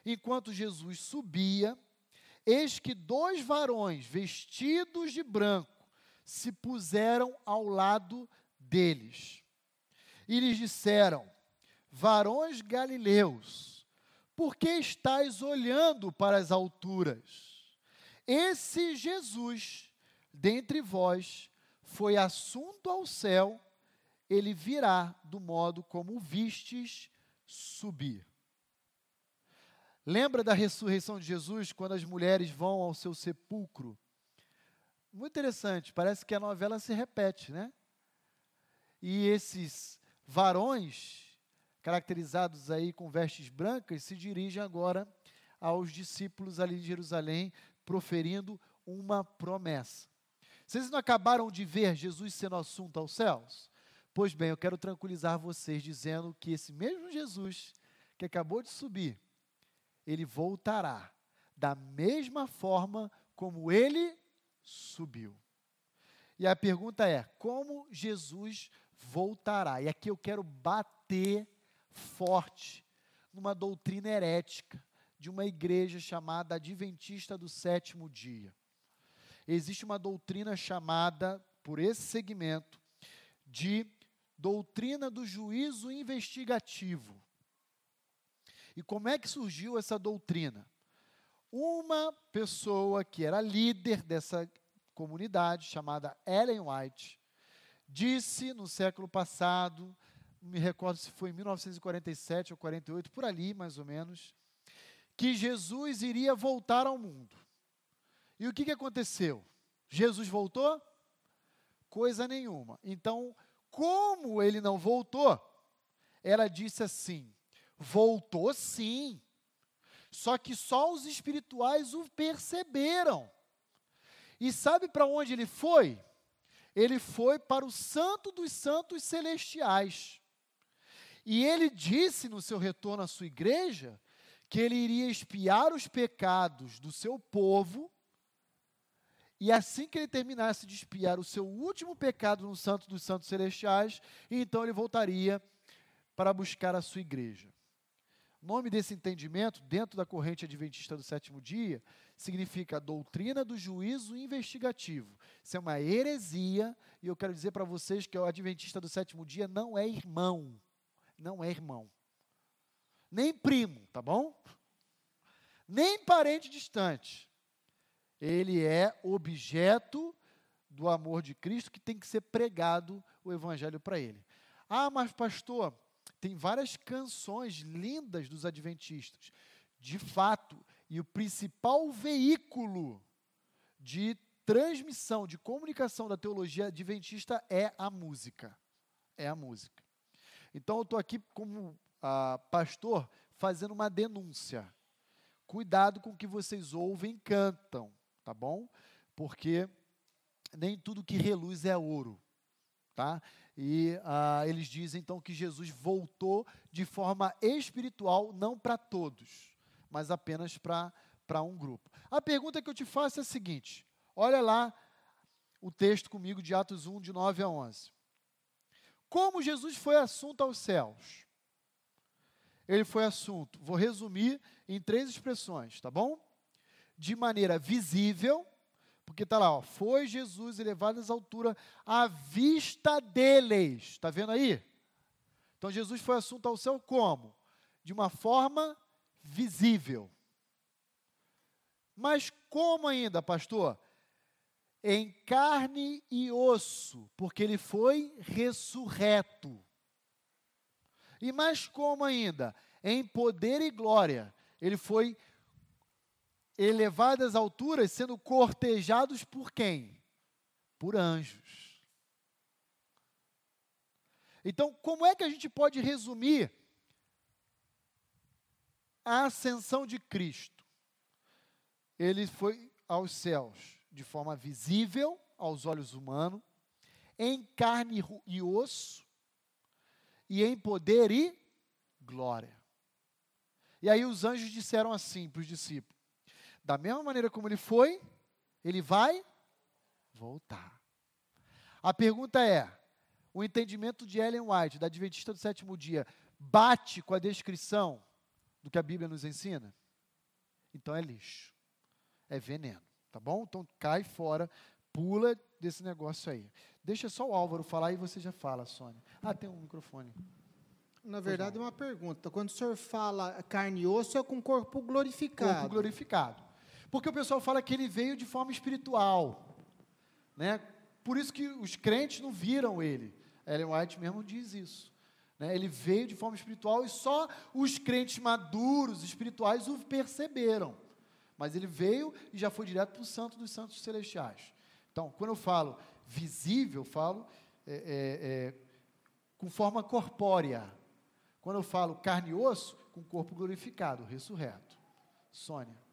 enquanto Jesus subia, eis que dois varões vestidos de branco se puseram ao lado deles. E lhes disseram: Varões galileus, por que estáis olhando para as alturas? Esse Jesus, dentre vós, foi assunto ao céu, ele virá do modo como vistes subir. Lembra da ressurreição de Jesus, quando as mulheres vão ao seu sepulcro muito interessante, parece que a novela se repete, né? E esses varões, caracterizados aí com vestes brancas, se dirigem agora aos discípulos ali de Jerusalém, proferindo uma promessa. Vocês não acabaram de ver Jesus sendo assunto aos céus? Pois bem, eu quero tranquilizar vocês dizendo que esse mesmo Jesus que acabou de subir, ele voltará da mesma forma como ele subiu. E a pergunta é: como Jesus voltará? E aqui eu quero bater forte numa doutrina herética de uma igreja chamada Adventista do Sétimo Dia. Existe uma doutrina chamada, por esse segmento, de doutrina do juízo investigativo. E como é que surgiu essa doutrina? uma pessoa que era líder dessa comunidade, chamada Ellen White, disse no século passado, me recordo se foi em 1947 ou 48, por ali mais ou menos, que Jesus iria voltar ao mundo. E o que, que aconteceu? Jesus voltou? Coisa nenhuma. Então, como ele não voltou, ela disse assim: voltou sim, só que só os espirituais o perceberam. E sabe para onde ele foi? Ele foi para o Santo dos Santos Celestiais. E ele disse no seu retorno à sua igreja que ele iria espiar os pecados do seu povo. E assim que ele terminasse de espiar o seu último pecado no Santo dos Santos Celestiais, então ele voltaria para buscar a sua igreja. O nome desse entendimento, dentro da corrente adventista do sétimo dia, significa doutrina do juízo investigativo. Isso é uma heresia, e eu quero dizer para vocês que o adventista do sétimo dia não é irmão. Não é irmão. Nem primo, tá bom? Nem parente distante. Ele é objeto do amor de Cristo que tem que ser pregado o evangelho para ele. Ah, mas pastor, tem várias canções lindas dos adventistas. De fato, e o principal veículo de transmissão, de comunicação da teologia adventista é a música. É a música. Então eu estou aqui como ah, pastor fazendo uma denúncia. Cuidado com o que vocês ouvem e cantam, tá bom? Porque nem tudo que reluz é ouro, tá? E ah, eles dizem então que Jesus voltou de forma espiritual, não para todos, mas apenas para um grupo. A pergunta que eu te faço é a seguinte: olha lá o texto comigo de Atos 1, de 9 a 11. Como Jesus foi assunto aos céus? Ele foi assunto, vou resumir em três expressões, tá bom? De maneira visível, porque está lá, ó, foi Jesus elevado às alturas à vista deles. Está vendo aí? Então Jesus foi assunto ao céu como? De uma forma visível. Mas como ainda, pastor? Em carne e osso, porque ele foi ressurreto. E mais como ainda? Em poder e glória. Ele foi elevado às alturas, sendo cortejados por quem? Por anjos. Então, como é que a gente pode resumir a ascensão de Cristo? Ele foi aos céus de forma visível aos olhos humanos, em carne e osso, e em poder e glória. E aí os anjos disseram assim para os discípulos: da mesma maneira como ele foi, ele vai voltar. A pergunta é: o entendimento de Ellen White, da Adventista do sétimo dia, bate com a descrição do que a Bíblia nos ensina? Então é lixo, é veneno, tá bom? Então cai fora, pula desse negócio aí. Deixa só o Álvaro falar e você já fala, Sônia. Ah, tem um microfone. Na verdade, é uma pergunta. Quando o senhor fala carne e osso, é com corpo glorificado. Corpo glorificado. Porque o pessoal fala que ele veio de forma espiritual. Né? Por isso que os crentes não viram ele. Ellen White mesmo diz isso. Né? Ele veio de forma espiritual e só os crentes maduros, espirituais, o perceberam. Mas ele veio e já foi direto para o santo dos santos celestiais. Então, quando eu falo visível, eu falo é, é, é, com forma corpórea. Quando eu falo carne e osso, com corpo glorificado, ressurreto. Sônia.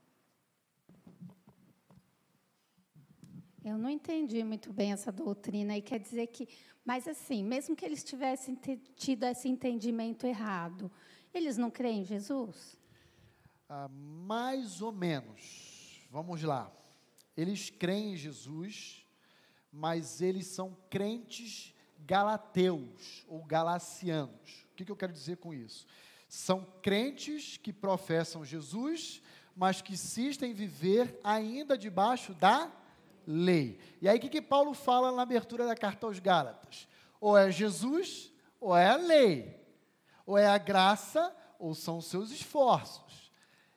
Eu não entendi muito bem essa doutrina e quer dizer que, mas assim, mesmo que eles tivessem tido esse entendimento errado, eles não creem em Jesus? Ah, mais ou menos. Vamos lá. Eles creem em Jesus, mas eles são crentes galateus ou galacianos. O que, que eu quero dizer com isso? São crentes que professam Jesus, mas que insistem em viver ainda debaixo da lei. E aí o que, que Paulo fala na abertura da carta aos Gálatas? Ou é Jesus, ou é a lei. Ou é a graça, ou são os seus esforços.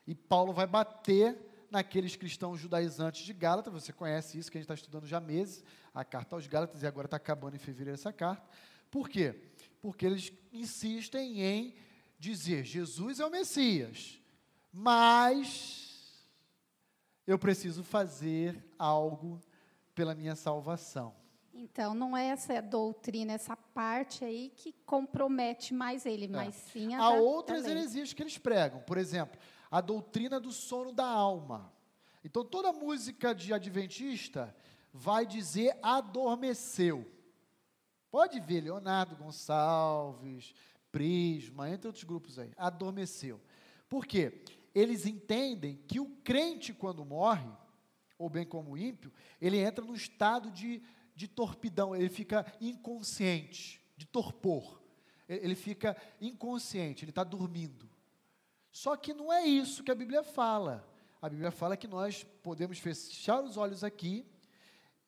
E Paulo vai bater naqueles cristãos judaizantes de Gálatas, você conhece isso, que a gente está estudando já há meses, a carta aos Gálatas, e agora está acabando em fevereiro essa carta. Por quê? Porque eles insistem em dizer, Jesus é o Messias, mas eu preciso fazer algo pela minha salvação. Então, não é essa doutrina, essa parte aí que compromete mais ele, é. mas sim a Há da, outras da heresias que eles pregam. Por exemplo, a doutrina do sono da alma. Então, toda música de adventista vai dizer adormeceu. Pode ver Leonardo Gonçalves, Prisma, entre outros grupos aí. Adormeceu. Por quê? Eles entendem que o crente, quando morre, ou bem como o ímpio, ele entra no estado de, de torpidão, ele fica inconsciente, de torpor. Ele fica inconsciente, ele está dormindo. Só que não é isso que a Bíblia fala. A Bíblia fala que nós podemos fechar os olhos aqui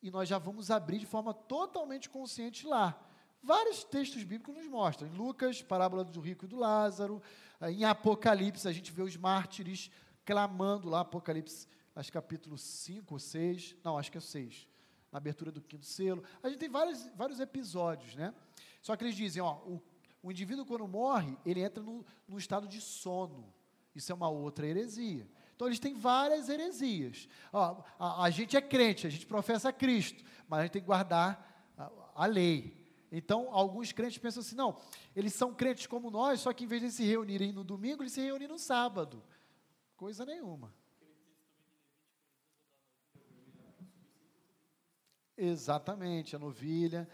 e nós já vamos abrir de forma totalmente consciente lá. Vários textos bíblicos nos mostram. Em Lucas, parábola do rico e do Lázaro, em Apocalipse, a gente vê os mártires clamando lá, Apocalipse, acho capítulo 5 ou 6, não, acho que é 6, na abertura do quinto selo. A gente tem vários, vários episódios, né? Só que eles dizem, ó, o, o indivíduo quando morre, ele entra no, no estado de sono. Isso é uma outra heresia. Então eles têm várias heresias. Ó, a, a, gente é crente, a gente professa Cristo, mas a gente tem que guardar a, a lei. Então, alguns crentes pensam assim: não, eles são crentes como nós, só que em vez de se reunirem no domingo, eles se reúnem no sábado. Coisa nenhuma. Exatamente, a novilha.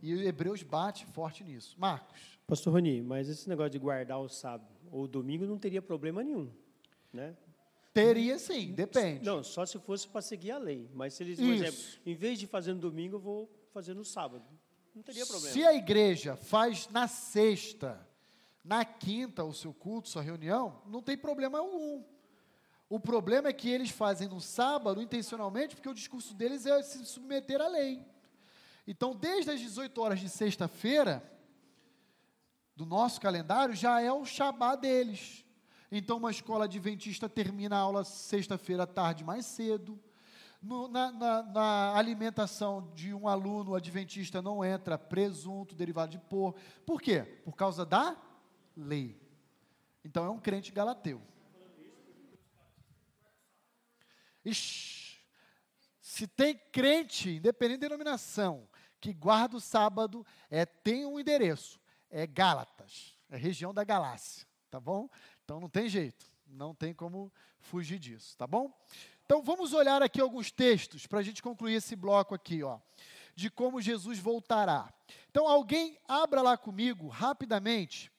E o Hebreus bate forte nisso. Marcos. Pastor Roni, mas esse negócio de guardar o sábado ou o domingo não teria problema nenhum, né? Teria sim, depende. Não, só se fosse para seguir a lei. Mas se eles, por Isso. exemplo, em vez de fazer no domingo, eu vou fazer no sábado. Não teria problema. Se a igreja faz na sexta, na quinta o seu culto, sua reunião, não tem problema algum. O problema é que eles fazem no sábado intencionalmente, porque o discurso deles é se submeter à lei. Então, desde as 18 horas de sexta-feira, do nosso calendário, já é o Shabá deles. Então, uma escola adventista termina a aula sexta-feira à tarde mais cedo. No, na, na, na, alimentação de um aluno adventista não entra presunto, derivado de porco. Por quê? Por causa da lei. Então é um crente galateu. Ixi, se tem crente, independente da denominação, que guarda o sábado, é, tem um endereço, é Gálatas, é região da Galácia, tá bom? Então não tem jeito, não tem como fugir disso, tá bom? Então vamos olhar aqui alguns textos para a gente concluir esse bloco aqui, ó, de como Jesus voltará. Então alguém abra lá comigo rapidamente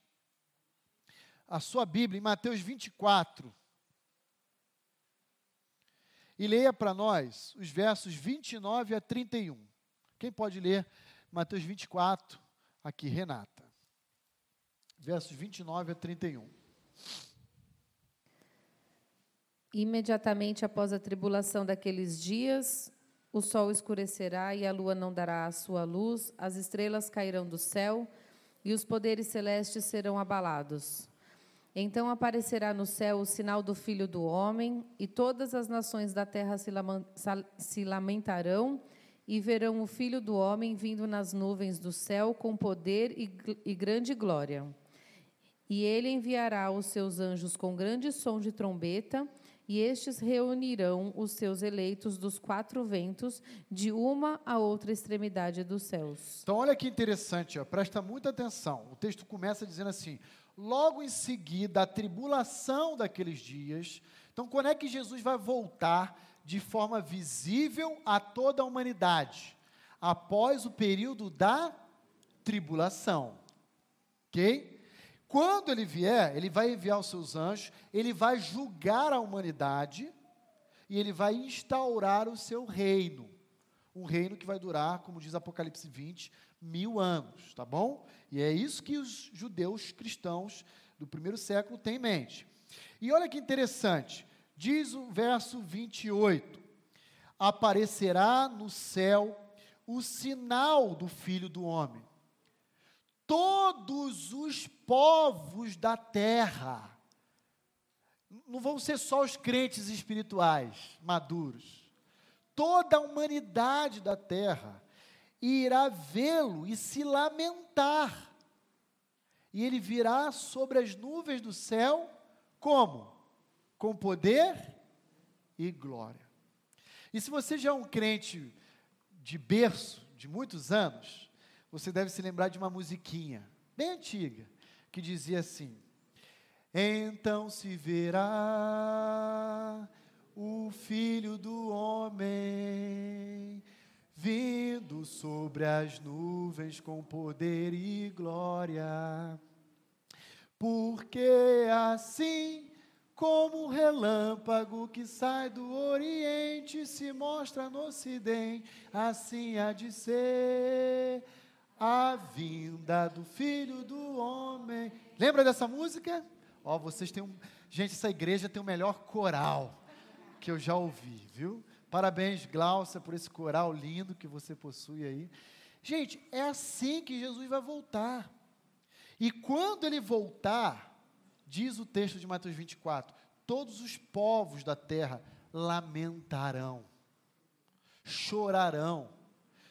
a sua Bíblia em Mateus 24 e leia para nós os versos 29 a 31. Quem pode ler Mateus 24? Aqui, Renata. Versos 29 a 31. Imediatamente após a tribulação daqueles dias, o sol escurecerá e a lua não dará a sua luz, as estrelas cairão do céu e os poderes celestes serão abalados. Então aparecerá no céu o sinal do Filho do Homem, e todas as nações da terra se lamentarão e verão o Filho do Homem vindo nas nuvens do céu com poder e, grande glória. E ele enviará os seus anjos com grande som de trombeta, e estes reunirão os seus eleitos dos quatro ventos, de uma a outra extremidade dos céus. Então, olha que interessante, ó, presta muita atenção. O texto começa dizendo assim: logo em seguida, a tribulação daqueles dias. Então, quando é que Jesus vai voltar de forma visível a toda a humanidade? Após o período da tribulação. Ok? Quando ele vier, ele vai enviar os seus anjos, ele vai julgar a humanidade e ele vai instaurar o seu reino. Um reino que vai durar, como diz Apocalipse 20, mil anos, tá bom? E é isso que os judeus cristãos do primeiro século têm em mente. E olha que interessante, diz o verso 28: Aparecerá no céu o sinal do Filho do Homem todos os povos da terra. Não vão ser só os crentes espirituais maduros. Toda a humanidade da terra irá vê-lo e se lamentar. E ele virá sobre as nuvens do céu, como? Com poder e glória. E se você já é um crente de berço, de muitos anos, você deve se lembrar de uma musiquinha, bem antiga, que dizia assim: Então se verá o Filho do Homem vindo sobre as nuvens com poder e glória. Porque assim como o relâmpago que sai do Oriente se mostra no Ocidente, assim há de ser a vinda do Filho do Homem. Lembra dessa música? Ó, oh, vocês têm um. Gente, essa igreja tem o melhor coral que eu já ouvi, viu? Parabéns, Glaucia, por esse coral lindo que você possui aí. Gente, é assim que Jesus vai voltar. E quando ele voltar, diz o texto de Mateus 24: todos os povos da terra lamentarão, chorarão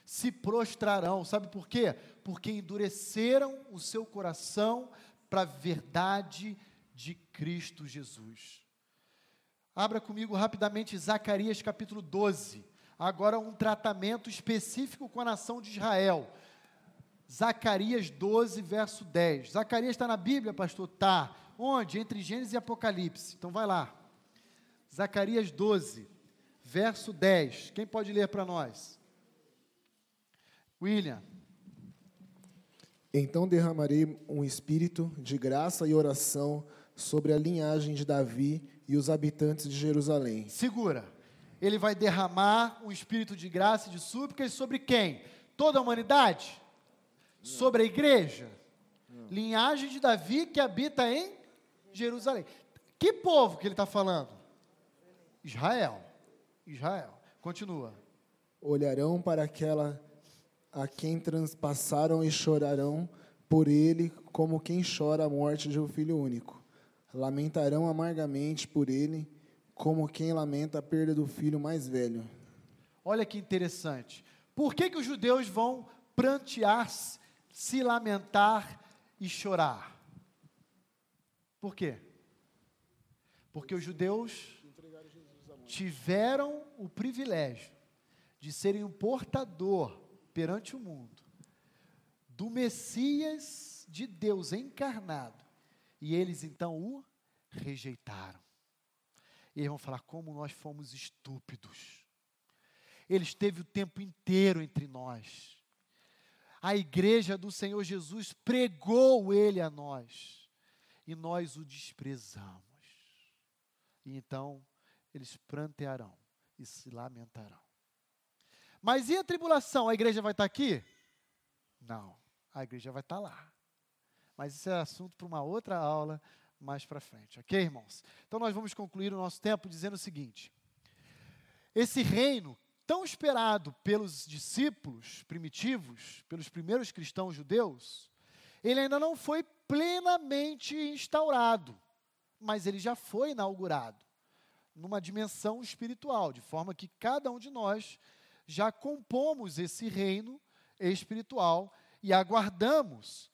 se prostrarão. Sabe por quê? Porque endureceram o seu coração para a verdade de Cristo Jesus. Abra comigo rapidamente Zacarias capítulo 12. Agora um tratamento específico com a nação de Israel. Zacarias 12, verso 10. Zacarias está na Bíblia, pastor? Tá. Onde? Entre Gênesis e Apocalipse. Então vai lá. Zacarias 12, verso 10. Quem pode ler para nós? William. Então derramarei um espírito de graça e oração sobre a linhagem de Davi e os habitantes de Jerusalém. Segura. Ele vai derramar um espírito de graça e de súplicas sobre quem? Toda a humanidade? sobre a igreja? Linhagem de Davi que habita em Jerusalém. Que povo que ele está falando? Israel. Israel. Continua. Olharão para aquela a quem transpassaram e chorarão por ele como quem chora a morte de um filho único. Lamentarão amargamente por ele como quem lamenta a perda do filho mais velho. Olha que interessante. Por que, que os judeus vão prantear-se se lamentar e chorar. Por quê? Porque os judeus tiveram o privilégio de serem o portador perante o mundo do Messias de Deus encarnado. E eles então o rejeitaram. E eles vão falar como nós fomos estúpidos. Ele esteve o tempo inteiro entre nós a igreja do Senhor Jesus pregou ele a nós e nós o desprezamos. E então eles prantearão e se lamentarão. Mas e a tribulação? A igreja vai estar aqui? Não, a igreja vai estar lá. Mas isso é assunto para uma outra aula mais para frente, ok, irmãos? Então nós vamos concluir o nosso tempo dizendo o seguinte: esse reino tão esperado pelos discípulos primitivos, pelos primeiros cristãos judeus, ele ainda não foi plenamente instaurado, mas ele já foi inaugurado numa dimensão espiritual, de forma que cada um de nós já compomos esse reino espiritual e aguardamos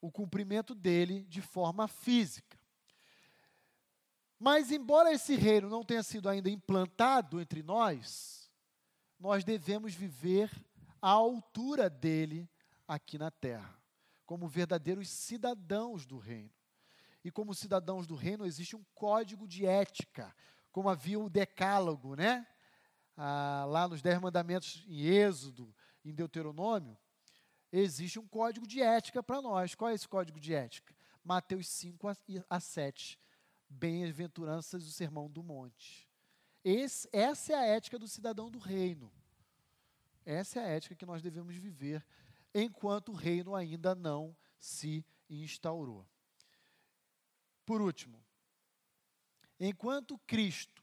o cumprimento dele de forma física. Mas, embora esse reino não tenha sido ainda implantado entre nós, nós devemos viver à altura dele aqui na terra, como verdadeiros cidadãos do reino. E como cidadãos do reino existe um código de ética, como havia o decálogo, né? Ah, lá nos Dez Mandamentos em Êxodo, em Deuteronômio, existe um código de ética para nós. Qual é esse código de ética? Mateus 5 a 7. Bem-aventuranças do Sermão do Monte. Esse, essa é a ética do cidadão do reino. Essa é a ética que nós devemos viver enquanto o reino ainda não se instaurou. Por último, enquanto Cristo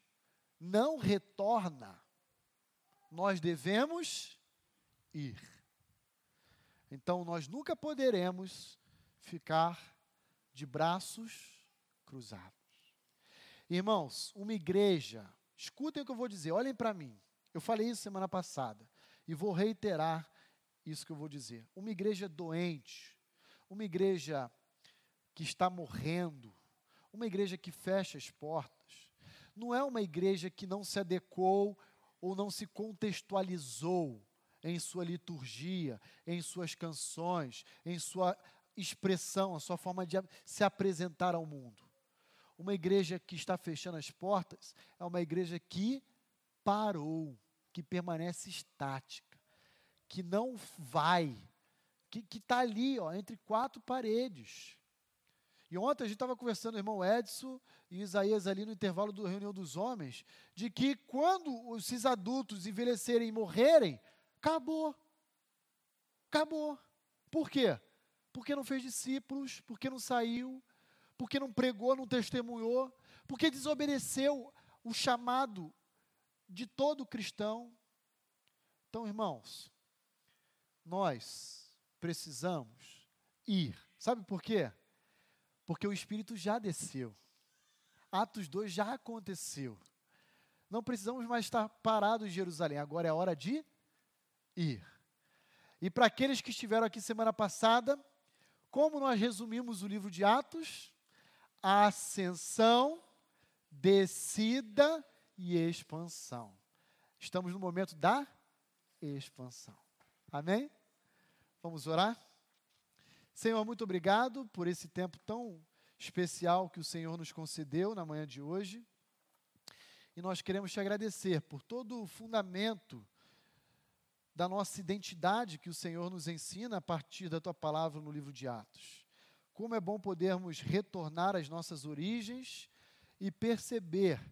não retorna, nós devemos ir. Então, nós nunca poderemos ficar de braços cruzados. Irmãos, uma igreja Escutem o que eu vou dizer, olhem para mim. Eu falei isso semana passada e vou reiterar isso que eu vou dizer. Uma igreja doente, uma igreja que está morrendo, uma igreja que fecha as portas, não é uma igreja que não se adequou ou não se contextualizou em sua liturgia, em suas canções, em sua expressão, a sua forma de se apresentar ao mundo. Uma igreja que está fechando as portas é uma igreja que parou, que permanece estática, que não vai, que está ali, ó, entre quatro paredes. E ontem a gente estava conversando, o irmão Edson e Isaías ali no intervalo da reunião dos homens, de que quando esses adultos envelhecerem e morrerem, acabou. Acabou. Por quê? Porque não fez discípulos, porque não saiu, porque não pregou, não testemunhou, porque desobedeceu o chamado de todo cristão. Então, irmãos, nós precisamos ir. Sabe por quê? Porque o Espírito já desceu. Atos 2 já aconteceu. Não precisamos mais estar parados em Jerusalém. Agora é hora de ir. E para aqueles que estiveram aqui semana passada, como nós resumimos o livro de Atos? ascensão, descida e expansão. Estamos no momento da expansão. Amém? Vamos orar? Senhor, muito obrigado por esse tempo tão especial que o Senhor nos concedeu na manhã de hoje. E nós queremos te agradecer por todo o fundamento da nossa identidade que o Senhor nos ensina a partir da tua palavra no livro de Atos. Como é bom podermos retornar às nossas origens e perceber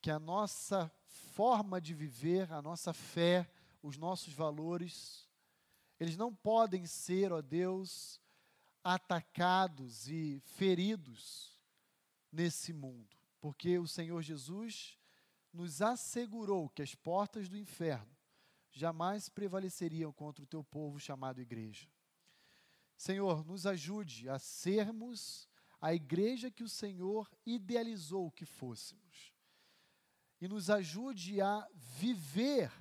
que a nossa forma de viver, a nossa fé, os nossos valores, eles não podem ser, ó Deus, atacados e feridos nesse mundo, porque o Senhor Jesus nos assegurou que as portas do inferno jamais prevaleceriam contra o teu povo chamado igreja. Senhor, nos ajude a sermos a igreja que o Senhor idealizou que fôssemos. E nos ajude a viver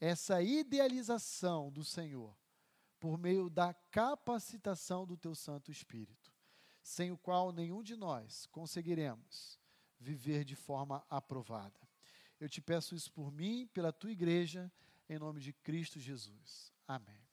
essa idealização do Senhor por meio da capacitação do teu Santo Espírito, sem o qual nenhum de nós conseguiremos viver de forma aprovada. Eu te peço isso por mim, pela tua igreja, em nome de Cristo Jesus. Amém.